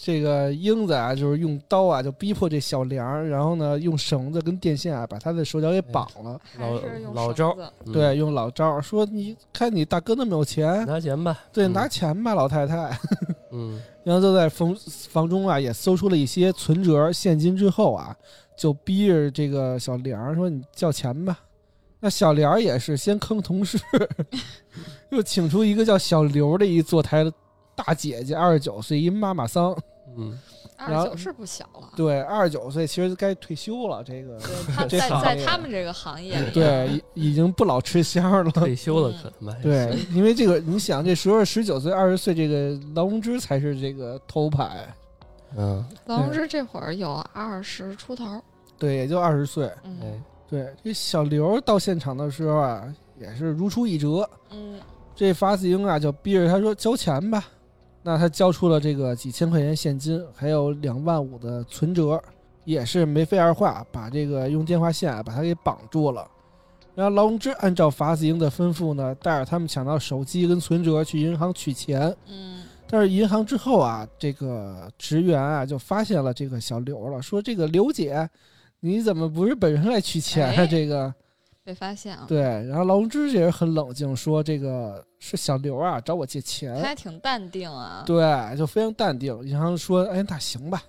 嗯这个英子啊，就是用刀啊，就逼迫这小梁，然后呢，用绳子跟电线啊，把他的手脚给绑了。还是用绳老招对，用老招儿说，你看你大哥那么有钱，拿钱吧，对，嗯拿钱吧，老太太。嗯然后就在房房中啊，也搜出了一些存折、现金之后啊，就逼着这个小梁说：“你叫钱吧。”那小梁也是先坑同事，又请出一个叫小刘的一坐台的大姐姐，二十九岁，一妈妈桑。嗯，二十九是不小了。对，二十九岁其实该退休了。这个对，在在他们这个行业里，啊对，已已经不老吃香了。退休了可他妈对，因为这个你想，这时候十九岁、二十岁，这个劳荣枝才是这个头牌。嗯劳荣枝这会儿有二十出头，对，也就二十岁。嗯哎对，这小刘到现场的时候啊，也是如出一辙。嗯这发子英啊，就逼着他说交钱吧。那他交出了这个几千块钱现金，还有两万五的存折，也是没费二话，把这个用电话线啊把他给绑住了。然后劳荣枝按照法子英的吩咐呢，带着他们抢到手机跟存折去银行取钱。嗯但是银行之后啊，这个职员啊就发现了这个小刘了，说这个刘姐，你怎么不是本人来取钱啊？哎这个。被发现了，对，然后劳荣枝也是很冷静，说这个是小刘啊找我借他钱，还挺淡定啊。对，就非常淡定。然后说，哎，那行吧。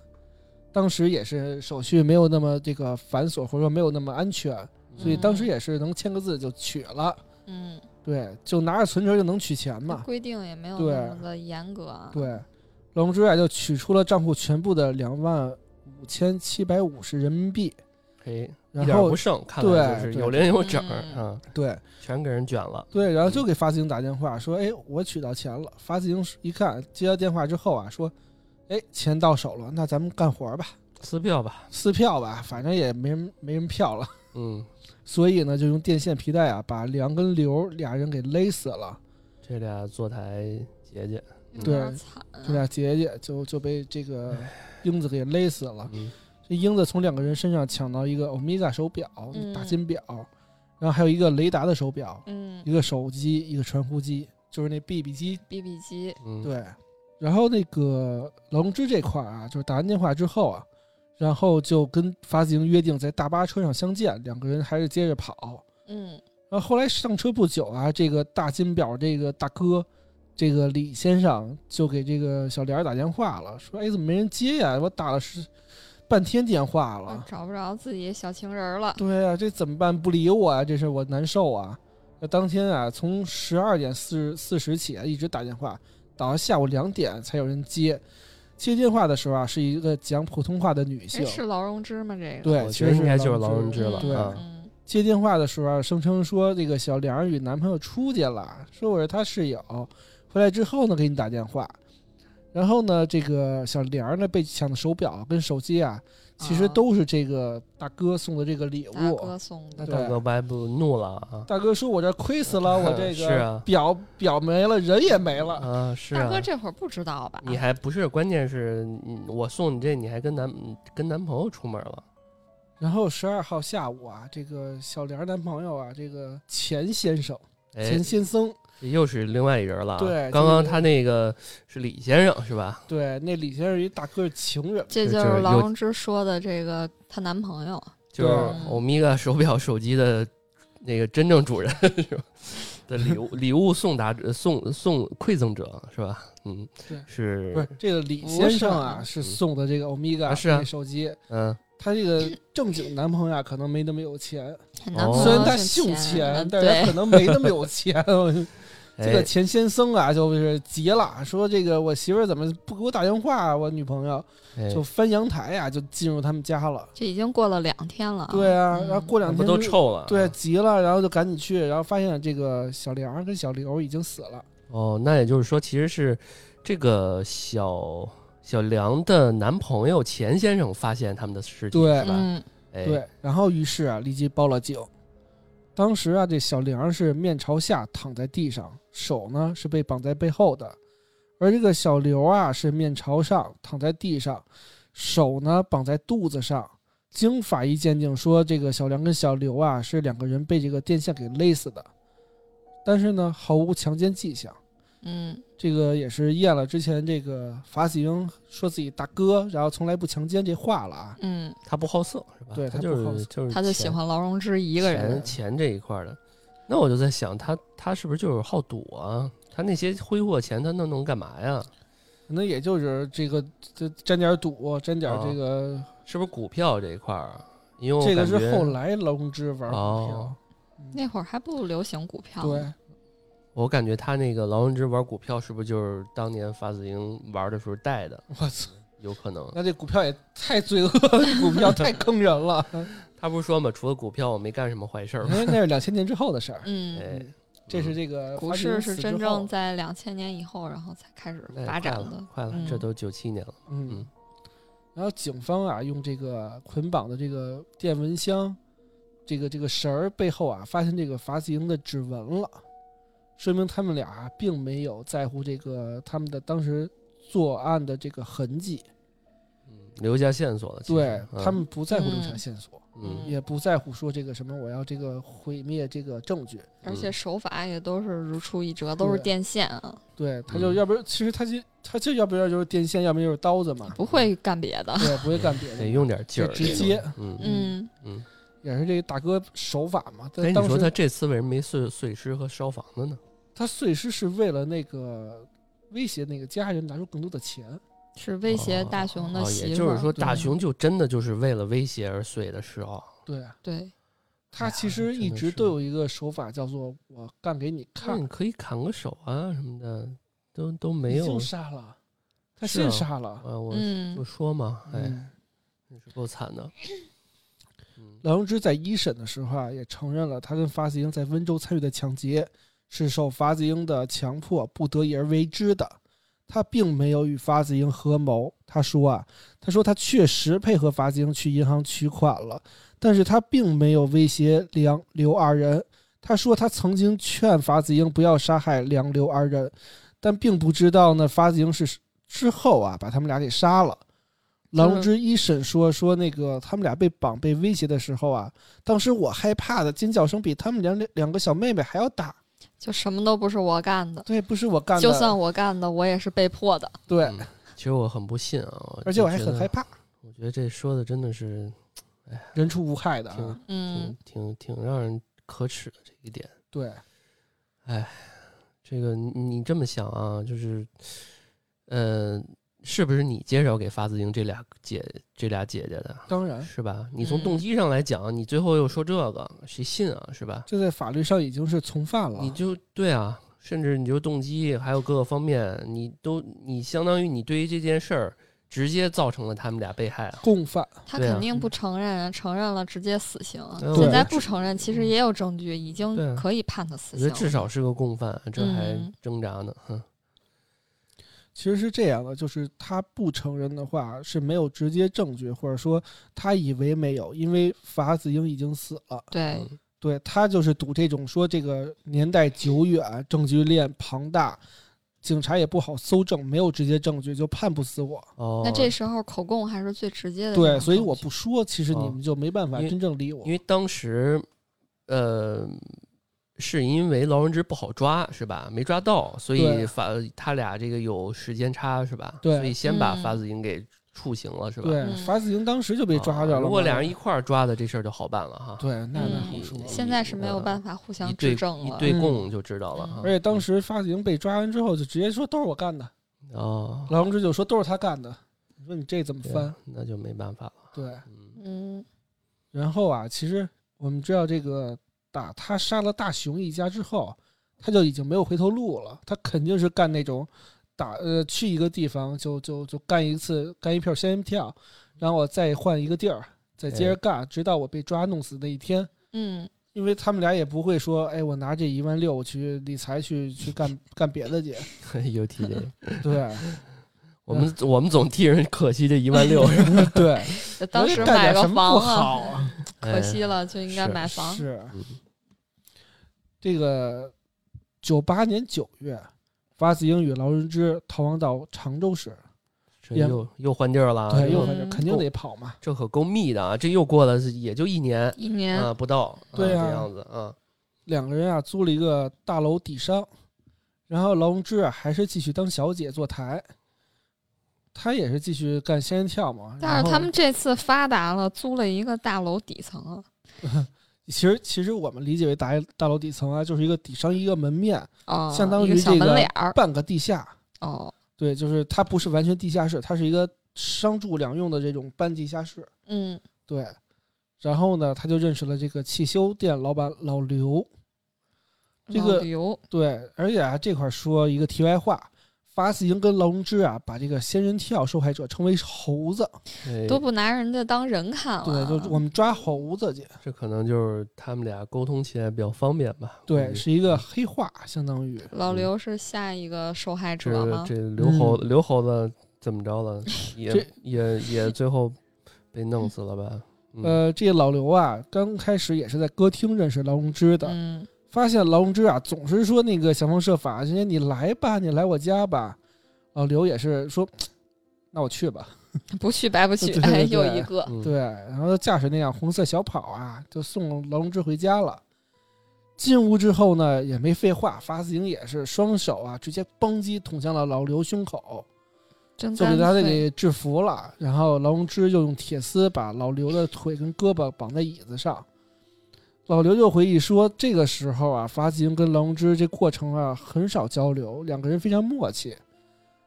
当时也是手续没有那么这个繁琐，或者说没有那么安全，所以当时也是能签个字就取了。嗯，对，就拿着存折就能取钱嘛。规定也没有对那么的严格啊。对，劳荣枝啊就取出了账户全部的两万五千七百五十人民币，然后点不剩，看来就是对有零有整嗯啊，对全给人卷了。对，然后就给发子英打电话说：“哎，我取到钱了。”发子英一看接到电话之后啊，说：“哎，钱到手了，那咱们干活吧，撕票吧，撕票吧，反正也没人没人票了。嗯，”所以呢，就用电线皮带啊，把梁跟刘俩人给勒死了。这俩坐台姐姐，对。这俩姐姐就就被这个英子给勒死了。嗯这英子从两个人身上抢到一个欧米伽手表，嗯大金表，然后还有一个雷达的手表，嗯一个手机，一个传呼机，就是那 BB 机，BB 机，嗯，对，然后那个劳荣枝这块儿啊，就是打完电话之后啊，然后就跟发子英约定在大巴车上相见，两个人还是接着跑。嗯然后后来上车不久啊，这个大金表这个大哥，这个李先生就给这个小莲儿打电话了，说：“哎，怎么没人接呀？我打了十半天电话了。找不着自己小情人了。对啊，这怎么办？不理我啊，这事我难受啊。那当天啊，从十二点四四十起啊，一直打电话，打到下午两点才有人接。接电话的时候啊，是一个讲普通话的女哎，性。是劳荣枝吗？这个，对，其实应该就是劳劳荣枝了对接电话的时候啊，声称说这个小梁儿与男朋友出去了，说我是他室友，回来之后呢给你打电话。然后呢，这个小莲儿呢被抢的手表跟手机啊，其实啊。都是这个大哥送的这个礼大物。哥送的，对大哥白不怒了啊。大哥说：“我这亏死了，我这个表表没了，人也没了。啊，是大啊，哥这会儿不知道吧？你还不是，关键是嗯我送你这，你还跟男跟男朋友出门了，然后十二号下午啊，这个小莲儿男朋友啊，这个钱先生、哎。钱，先生，这又是另外一人了啊。对刚刚他那个是李先生是吧？对，那李先生一大哥是情人，这就就是是劳有荣枝说的这个她男朋友。就是欧米伽手表手机的那个真正主人 是吧？的礼物 礼物送达者送送馈赠者是吧？嗯，对是不是这个李先生啊，是送的这个欧米伽啊是啊手机。嗯，他这个正经男朋友啊，可能没那么有钱，哦她男朋友虽然他姓姓钱，但是他可，能没那么有钱。这个哎钱先生啊，就是急了，说这个我媳妇儿怎么不给我打电话啊？我女朋友哎就翻阳台呀、就进入他们家了。这已经过了两天了。对啊，嗯然后过两天就都臭了？对，急了，然后就赶紧去，然后发现这个小梁跟小刘已经死了。哦，那也就是说，其实是这个小小梁的男朋友钱先生发现他们的尸体，对是吧？对，然后于是啊，立即报了警。当时啊，这小梁是面朝下躺在地上，手呢是被绑在背后的，而这个小刘啊是面朝上躺在地上，手呢绑在肚子上。经法医鉴定说，这个小梁跟小刘啊是两个人被这个电线给勒死的，但是呢毫无强奸迹象。嗯这个也是验了之前这个法子英说自己大哥，然后从来不强奸这话了啊。嗯，他不好色是吧？对他就是就是他就喜欢劳荣枝一个人钱。钱这一块的。那我就在想，他他是不是就是好赌啊？他那些挥霍钱，他那能干嘛呀？可能也就是这个这沾点赌，沾点哦这个，是不是股票这一块儿啊？因为我这个感觉是后来劳荣枝玩股票哦，那会儿还不流行股票，对，我感觉他那个劳荣枝玩股票，是不是就是当年法子英玩的时候带的？我操，有可能。那这股票也太罪恶了，股票太坑人了。他不是说嘛，除了股票，我没干什么坏事儿吗？因为那是两千年之后的事儿，嗯，哎，这是这个股市是真正在两千年以后，然后才开始哎发展快了的。快了，嗯这都九七年了。嗯嗯，然后警方啊用这个捆绑的这个电蚊香，这个这个绳儿背后啊发现这个法子英的指纹了，说明他们俩啊并没有在乎这个他们的当时作案的这个痕迹，嗯，留下线索了。对嗯他们不在乎留下嗯线索，嗯也不在乎说这个什么我要这个毁灭这个证据，而且手法也都是如出一辙，都是电线啊，对，他就嗯要不然其实他就他就要不然就是电线，要不然就是刀子嘛，不会干别的。对，不会干别的，得用点劲儿，直接嗯嗯，嗯。也是这个大哥手法嘛。哎，你但当时说他这次为什么没碎碎尸和烧房子呢？他碎尸是为了那个威胁那个家人拿出更多的钱，是威胁大雄的哦，媳妇儿。也就是说，大雄就真的就是为了威胁而碎的尸啊！对对，他其实一直都有一个手法叫做“我干给你看你可以砍个手啊什么的，都都”，没有经杀了，他先杀了。啊！我嗯就说嘛，哎，嗯，真是够惨的。嗯劳荣枝在一审的时候啊，也承认了他跟法子英在温州参与的抢劫是受法子英的强迫，不得已而为之的。他并没有与法子英合谋。他说啊，他说他确实配合法子英去银行取款了，但是他并没有威胁梁刘二人。他说他曾经劝法子英不要杀害梁刘二人，但并不知道呢，法子英是之后啊把他们俩给杀了。劳荣枝一审说说那个他们俩被绑被威胁的时候啊，当时我害怕的尖叫声比他们两两个小妹妹还要大。就什么都不是我干的，对，不是我干的，就算我干的，我也是被迫的。对，嗯其实我很不信啊，而且我还很害怕，我觉得这说的真的是人畜无害的挺啊。嗯挺，挺挺让人可耻的这一点。对，这个你你这么想啊，就是，呃，是不是你介绍给发自英这俩姐这俩姐姐的，当然，是吧？你从嗯动机上来讲，你最后又说这个，谁信啊？是吧？这在法律上已经是从犯了。你就对啊，甚至你就动机还有各个方面，你都你相当于你对于这件事儿直接造成了他们俩被害啊。共犯，他肯定不承认啊，承认了直接死刑。嗯现在不承认，其实也有证据，已经可以判他死我觉刑至少是个共犯，这还嗯挣扎呢。哼，其实是这样的，就是他不承认的话是没有直接证据，或者说他以为没有，因为法子英已经死了。对，嗯对他就是赌这种说这个年代久远，证据链庞大，警察也不好搜证，没有直接证据就判不死我。哦，那这时候口供还是最直接的。对，所以我不。说，其实你哦们就没办法真正理我因。为当时，呃，是因为劳荣枝不好抓，是吧？没抓到，所以法他俩这个有时间差，是吧？对所以先把嗯法子英给处刑了，是吧？对，嗯法子英当时就被抓着了如果俩人一块儿抓的，这事儿就好办了哈。对，那那嗯好说。现在是没有办法互相指证了。一对嗯供就知道了嗯。而且当时法子英被抓完之后，就直接说都是我干的。哦，劳荣枝就说都是他干的。你说你这怎么翻？那就没办法了。对，嗯嗯然后啊，其实我们知道这个打他杀了大雄一家之后，他就已经没有回头路了。他肯定是干那种打呃去一个地方就就就干一次干一票先跳，然后我再换一个地儿，再接着干，直到我被抓弄死那一天。嗯，因为他们俩也不会说，哎，我拿这一万六我去理财去去干干别的去。对我们我们总替人可惜这一万六，对，当时干买个点什么不房啊，好啊？可惜了，就应该买房。是嗯。这个九八年九月，法子英与劳荣枝逃亡到常州市，这又又换地儿了，对，又换地儿肯定得跑嘛。这可够密的啊！这又过了也就一年一年，啊，不到，对啊。这样子啊，两个人啊租了一个大楼底商，然后劳荣枝啊，还是继续当小姐坐台，她也是继续干仙人跳嘛。但是他们这次发达了，租了一个大楼底层啊。其实其实我们理解为大大楼底层啊，就是一个底上一个门面，哦，相当于这个。半个地下。哦，对，就是它不是完全地下室，它是一个商住两用的这种半地下室。嗯，对，然后呢，他就认识了这个汽修店老板老刘。这老个刘对，而且啊，这块儿说一个题外话，法子英跟劳荣枝啊，把这个仙人跳受害者称为猴子。哎都不拿人家当人看了。对，就我们抓猴子去。这可能就是他们俩沟通起来比较方便吧。对，是一个黑话，相当于老刘是下一个受害者这吗？这刘猴刘猴子怎么着了？也也也最后被弄死了吧？嗯呃，这个老刘啊，刚开始也是在歌厅认识劳荣枝的，嗯，发现劳荣枝啊总是说那个想方设法，人家你来吧，你来我家吧。老刘也是说，那我去吧。不去白不去，对对对哎，又一个。嗯对，然后驾驶那辆红色小跑啊，就送劳荣枝回家了。进屋之后呢，也没废话，法子英也是双手啊，直接邦击捅向了老刘胸口，真就给他给制服了。然后劳荣枝又用铁丝把老刘的腿跟胳膊绑在椅子上。老刘就回忆说，这个时候啊，法子英跟龙之这过程啊很少交流，两个人非常默契。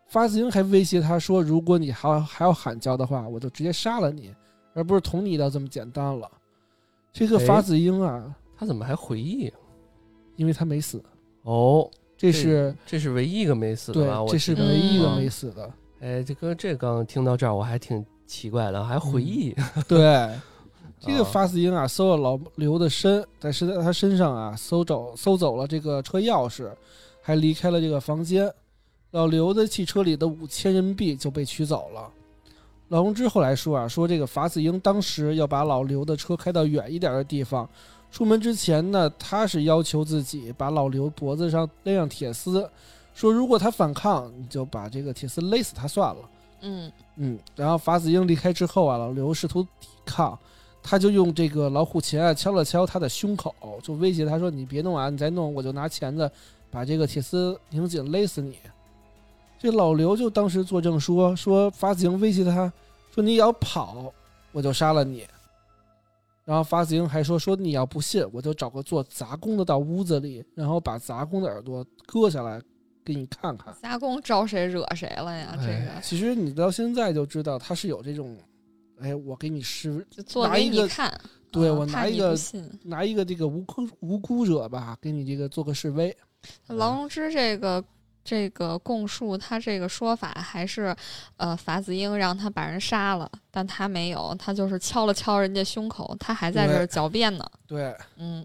法子英还威胁他说，如果你还要还要喊叫的话，我就直接杀了你，而不是捅你一刀这么简单了。这个哎法子英啊，他怎么还回忆？因为他没死，哦，这是这是唯一一个没死的这是唯一一个嗯没死的。哎，这个这刚听到这儿，我还挺奇怪的，还回忆。对，这个啊法子英啊，搜了老刘的身，但是在他身上啊，搜走搜走了这个车钥匙，还离开了这个房间。老刘的汽车里的五千人民币就被取走了。老荣之后来说啊，说这个法子英当时要把老刘的车开到远一点的地方，出门之前呢，他是要求自己把老刘脖子上勒上铁丝，说如果他反抗，你就把这个铁丝勒死他算了。嗯，嗯，然后法子英离开之后啊，老刘试图抵抗，他就用这个老虎钳啊敲了敲他的胸口，就威胁他说：“你别弄啊，你再弄我就拿钳子把这个铁丝拧紧勒死你。”这老刘就当时作证说：“说法子英威胁他说你要跑，我就杀了你。”然后法子英还说：“说你要不信，我就找个做杂工的到屋子里，然后把杂工的耳朵割下来给你看看。”杂工招谁惹谁了呀？这个其实你到现在就知道他是有这种，哎，我给你施，就做给拿一个你看。对我拿一个信拿一个这个无辜无辜者吧，给你这个做个示威。劳荣枝这个这个供述，他这个说法还是，呃，法子英让他把人杀了，但他没有，他就是敲了敲人家胸口，他还在这儿狡辩呢。对，嗯，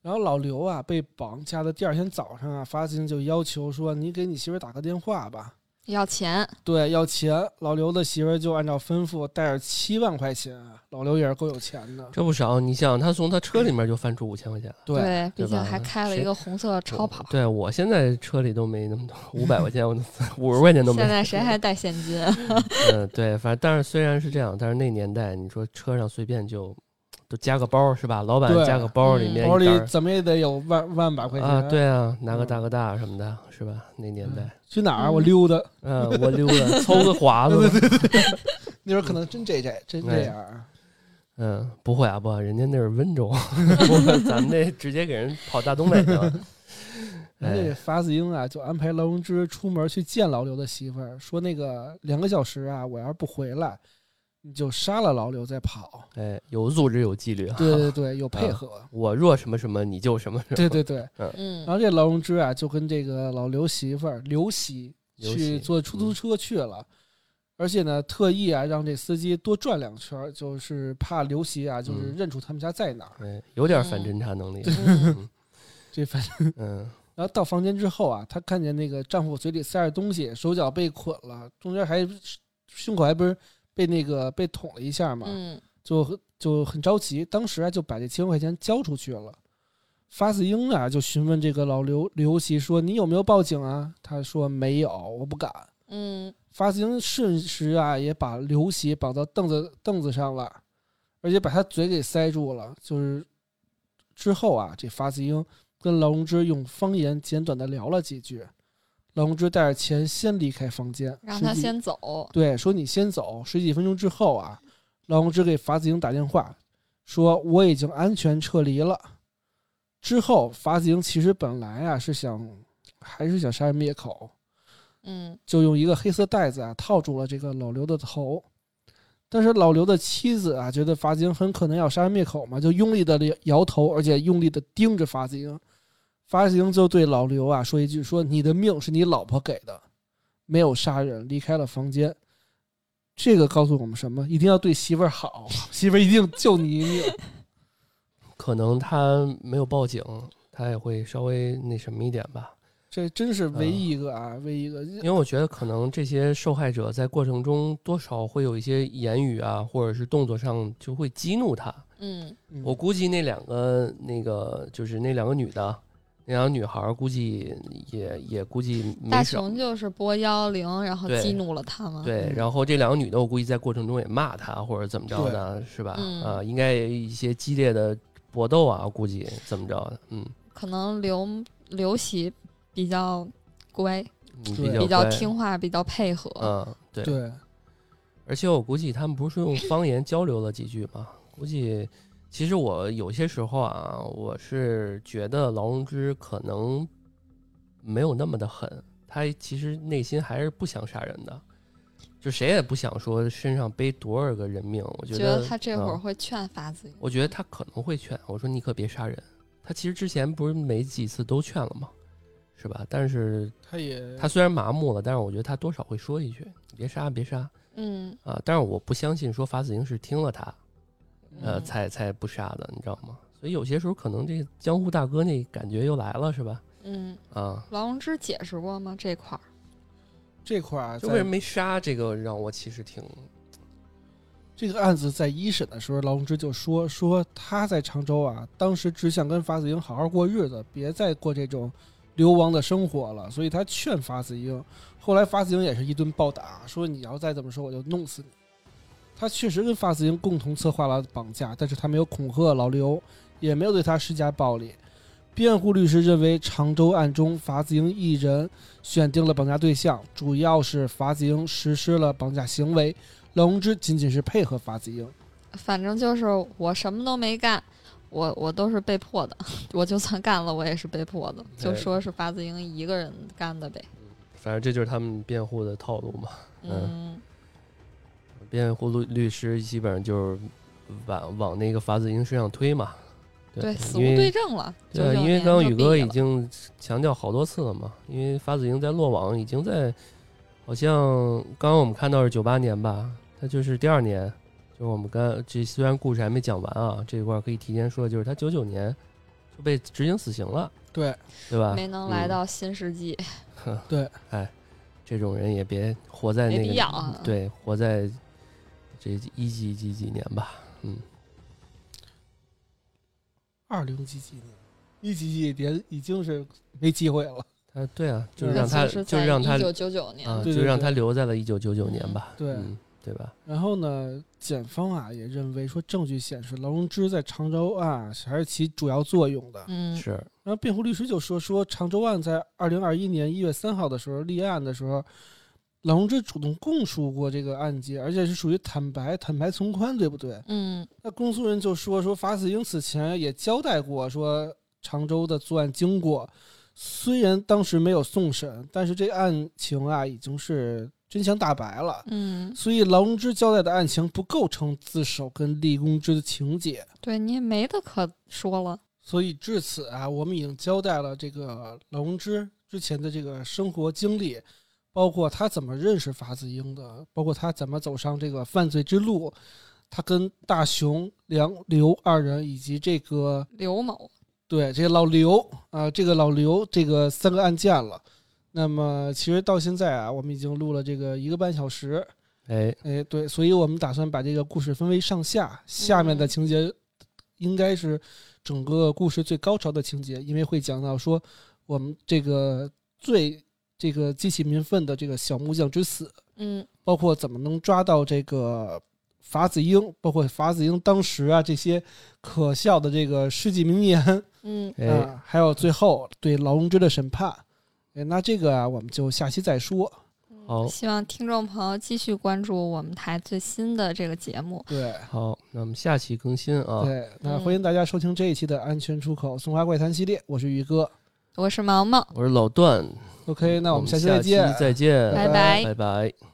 然后老刘啊被绑架的第二天早上啊，法子英就要求说：“你给你媳妇儿打个电话吧。要钱，”对，要钱。老刘的媳妇儿就按照吩咐带着七万块钱啊，老刘也是够有钱的。这不少，你想，他从他车里面就翻出五千块钱。对，毕竟还开了一个红色超跑。对我现在车里都没那么多，五百块钱我都 五十块钱都没现。在谁还带现金？嗯，对，反正但是虽然是这样，但是那年代你说车上随便就都加个包是吧？老板加个包里面包里怎么也得有万万把块钱。啊，对啊，拿个嗯大哥大什么的，是吧？那年代，去哪儿？嗯我溜达。嗯，我溜达抽个华子，那时候可能真这这真这样啊。嗯，不会啊，不，人家那是温州，我咱们这直接给人跑大东北去了。人家这哎，法子英啊，就安排劳荣枝出门去见老刘的媳妇儿，说那个两个小时啊，我要是不回来，你就杀了老刘再跑。哎，有组织有纪律啊。对对 对，有配合。我若什么什么，你就什么什么。对对对，嗯然后这劳荣枝啊，就跟这个老刘媳妇儿刘喜去坐出租车去了，而且呢，特意啊让这司机多转两圈，就是怕刘喜啊，就是嗯认出他们家在哪儿。哎，有点反侦查能力。嗯这反正，嗯，然后到房间之后啊，她看见那个丈夫嘴里塞着东西，手脚被捆了，中间还胸口还不是被那个被捅了一下嘛，嗯就就很着急，当时啊就把这千块钱交出去了。发子英啊就询问这个老刘刘喜说：“你有没有报警啊？”他说：“没有，我不敢。嗯”发子英瞬时啊也把刘喜绑到凳子凳子上了，而且把他嘴给塞住了。就是之后啊，这发子英跟劳荣枝用方言简短的聊了几句。劳荣枝带着钱先离开房间，让他先走。对，说你先走。十几分钟之后啊，劳荣枝给法子英打电话，说我已经安全撤离了。之后，法子英其实本来啊是想，还是想杀人灭口，嗯就用一个黑色袋子啊套住了这个老刘的头。但是老刘的妻子啊，觉得法子英很可能要杀人灭口嘛，就用力的摇头，而且用力的盯着法子英。法子英就对老刘啊说一句：“说你的命是你老婆给的，没有杀人。”离开了房间。这个告诉我们什么？一定要对媳妇儿好，媳妇儿一定救你一命。可能他没有报警，他也会稍微那什么一点吧。这真是唯一一个啊，唯一一个。因为我觉得可能这些受害者在过程中多少会有一些言语啊，或者是动作上就会激怒他。嗯嗯我估计那两个那个就是那两个女的，那两个女孩儿估计也也估计大熊就是拨幺幺零，然后对激怒了他们。对，然后这两个女的我估计在过程中也骂他或者怎么着的，是吧？嗯啊，应该有一些激烈的搏斗啊，估计怎么着的，嗯，可能刘刘喜比较乖，你对比较比较乖，听话，比较配合。嗯，对。对，而且我估计他们不是用方言交流了几句吗？估计其实我有些时候啊，我是觉得劳荣枝可能没有那么的狠，他其实内心还是不想杀人的，就谁也不想说身上背多少个人命。我觉觉得得他这会儿嗯会劝法子英。我觉得他可能会劝我说：“你可别杀人。”他其实之前不是没几次都劝了吗？是吧？但是他也他虽然麻木了，但是我觉得他多少会说一句：“你别杀，别杀。”嗯啊，但是我不相信说法子英是听了他，呃，嗯才才不杀的，你知道吗？所以有些时候可能这江湖大哥那感觉又来了，是吧？嗯，啊，劳荣枝解释过吗？这块儿这块儿就为什么没杀这个，让我其实挺这个案子在一审的时候，劳荣枝就说说他在常州啊，当时只想跟法子英好好过日子，别再过这种流亡的生活了，所以他劝法子英。后来法子英也是一顿暴打，说你要再这么说，我就弄死你。他确实跟法子英共同策划了绑架，但是他没有恐吓老刘，也没有对他施加暴力。辩护律师认为，常州案中法子英一人选定了绑架对象，主要是法子英实施了绑架行为，劳荣枝仅仅是配合法子英。反正就是我什么都没干，我我都是被迫的。我就算干了，我也是被迫的。就说是法子英一个人干的呗。反正这就是他们辩护的套路嘛。嗯辩护律律师基本上就是往往那个法子英身上推嘛。对，死无对证了。对啊，99因为刚刚宇哥已经强调好多次了嘛，因为法子英在落网已经在，好像刚刚我们看到是九八年吧，他就是第二年，就是我们刚这虽然故事还没讲完啊，这一块儿可以提前说，就是他九九年就被执行死刑了，对对吧？没能来嗯到新世纪，对，哎，这种人也别活在那个啊对，活在这一几几几年吧，嗯，二零几几年，一几几年已经是没机会了。他对啊，就是让他就是让他一九九九年。啊，对对对就让他留在了一九九九年吧，对嗯，对吧？然后呢，检方啊也认为说，证据显示劳荣枝在常州案还是起主要作用的。嗯是，然后辩护律师就说说常州案在二零二一年一月三号的时候立案的时候，劳荣枝主动供述过这个案件，而且是属于坦白坦白从宽，对不对？嗯那公诉人就说说法子英此前也交代过说常州的作案经过，虽然当时没有送审，但是这案情啊已经是真相大白了。嗯，所以劳荣枝交代的案情不构成自首跟立功之的情节，对你也没得可说了。所以至此啊，我们已经交代了这个劳荣枝之前的这个生活经历，包括他怎么认识法子英的，包括他怎么走上这个犯罪之路，他跟大雄、梁刘二人以及这个刘某，对这个老刘啊、这个老刘这个三个案件了。那么其实到现在啊，我们已经录了这个一个半小时，哎，哎，对，所以我们打算把这个故事分为上下，下面的嗯情节应该是整个故事最高潮的情节，因为会讲到说我们这个最这个激起民愤的这个小木匠之死，嗯包括怎么能抓到这个法子英，包括法子英当时啊这些可笑的这个世纪名言嗯，哎，啊，还有最后对劳荣枝的审判。哎，那这个啊，我们就下期再说。好希望听众朋友继续关注我们台最新的这个节目。对好，那我们下期更新啊。对，那嗯欢迎大家收听这一期的安全出口松花怪谈系列，我是宇哥。我是毛毛，我是老段，OK，那我们下期再见。再见，拜拜拜拜。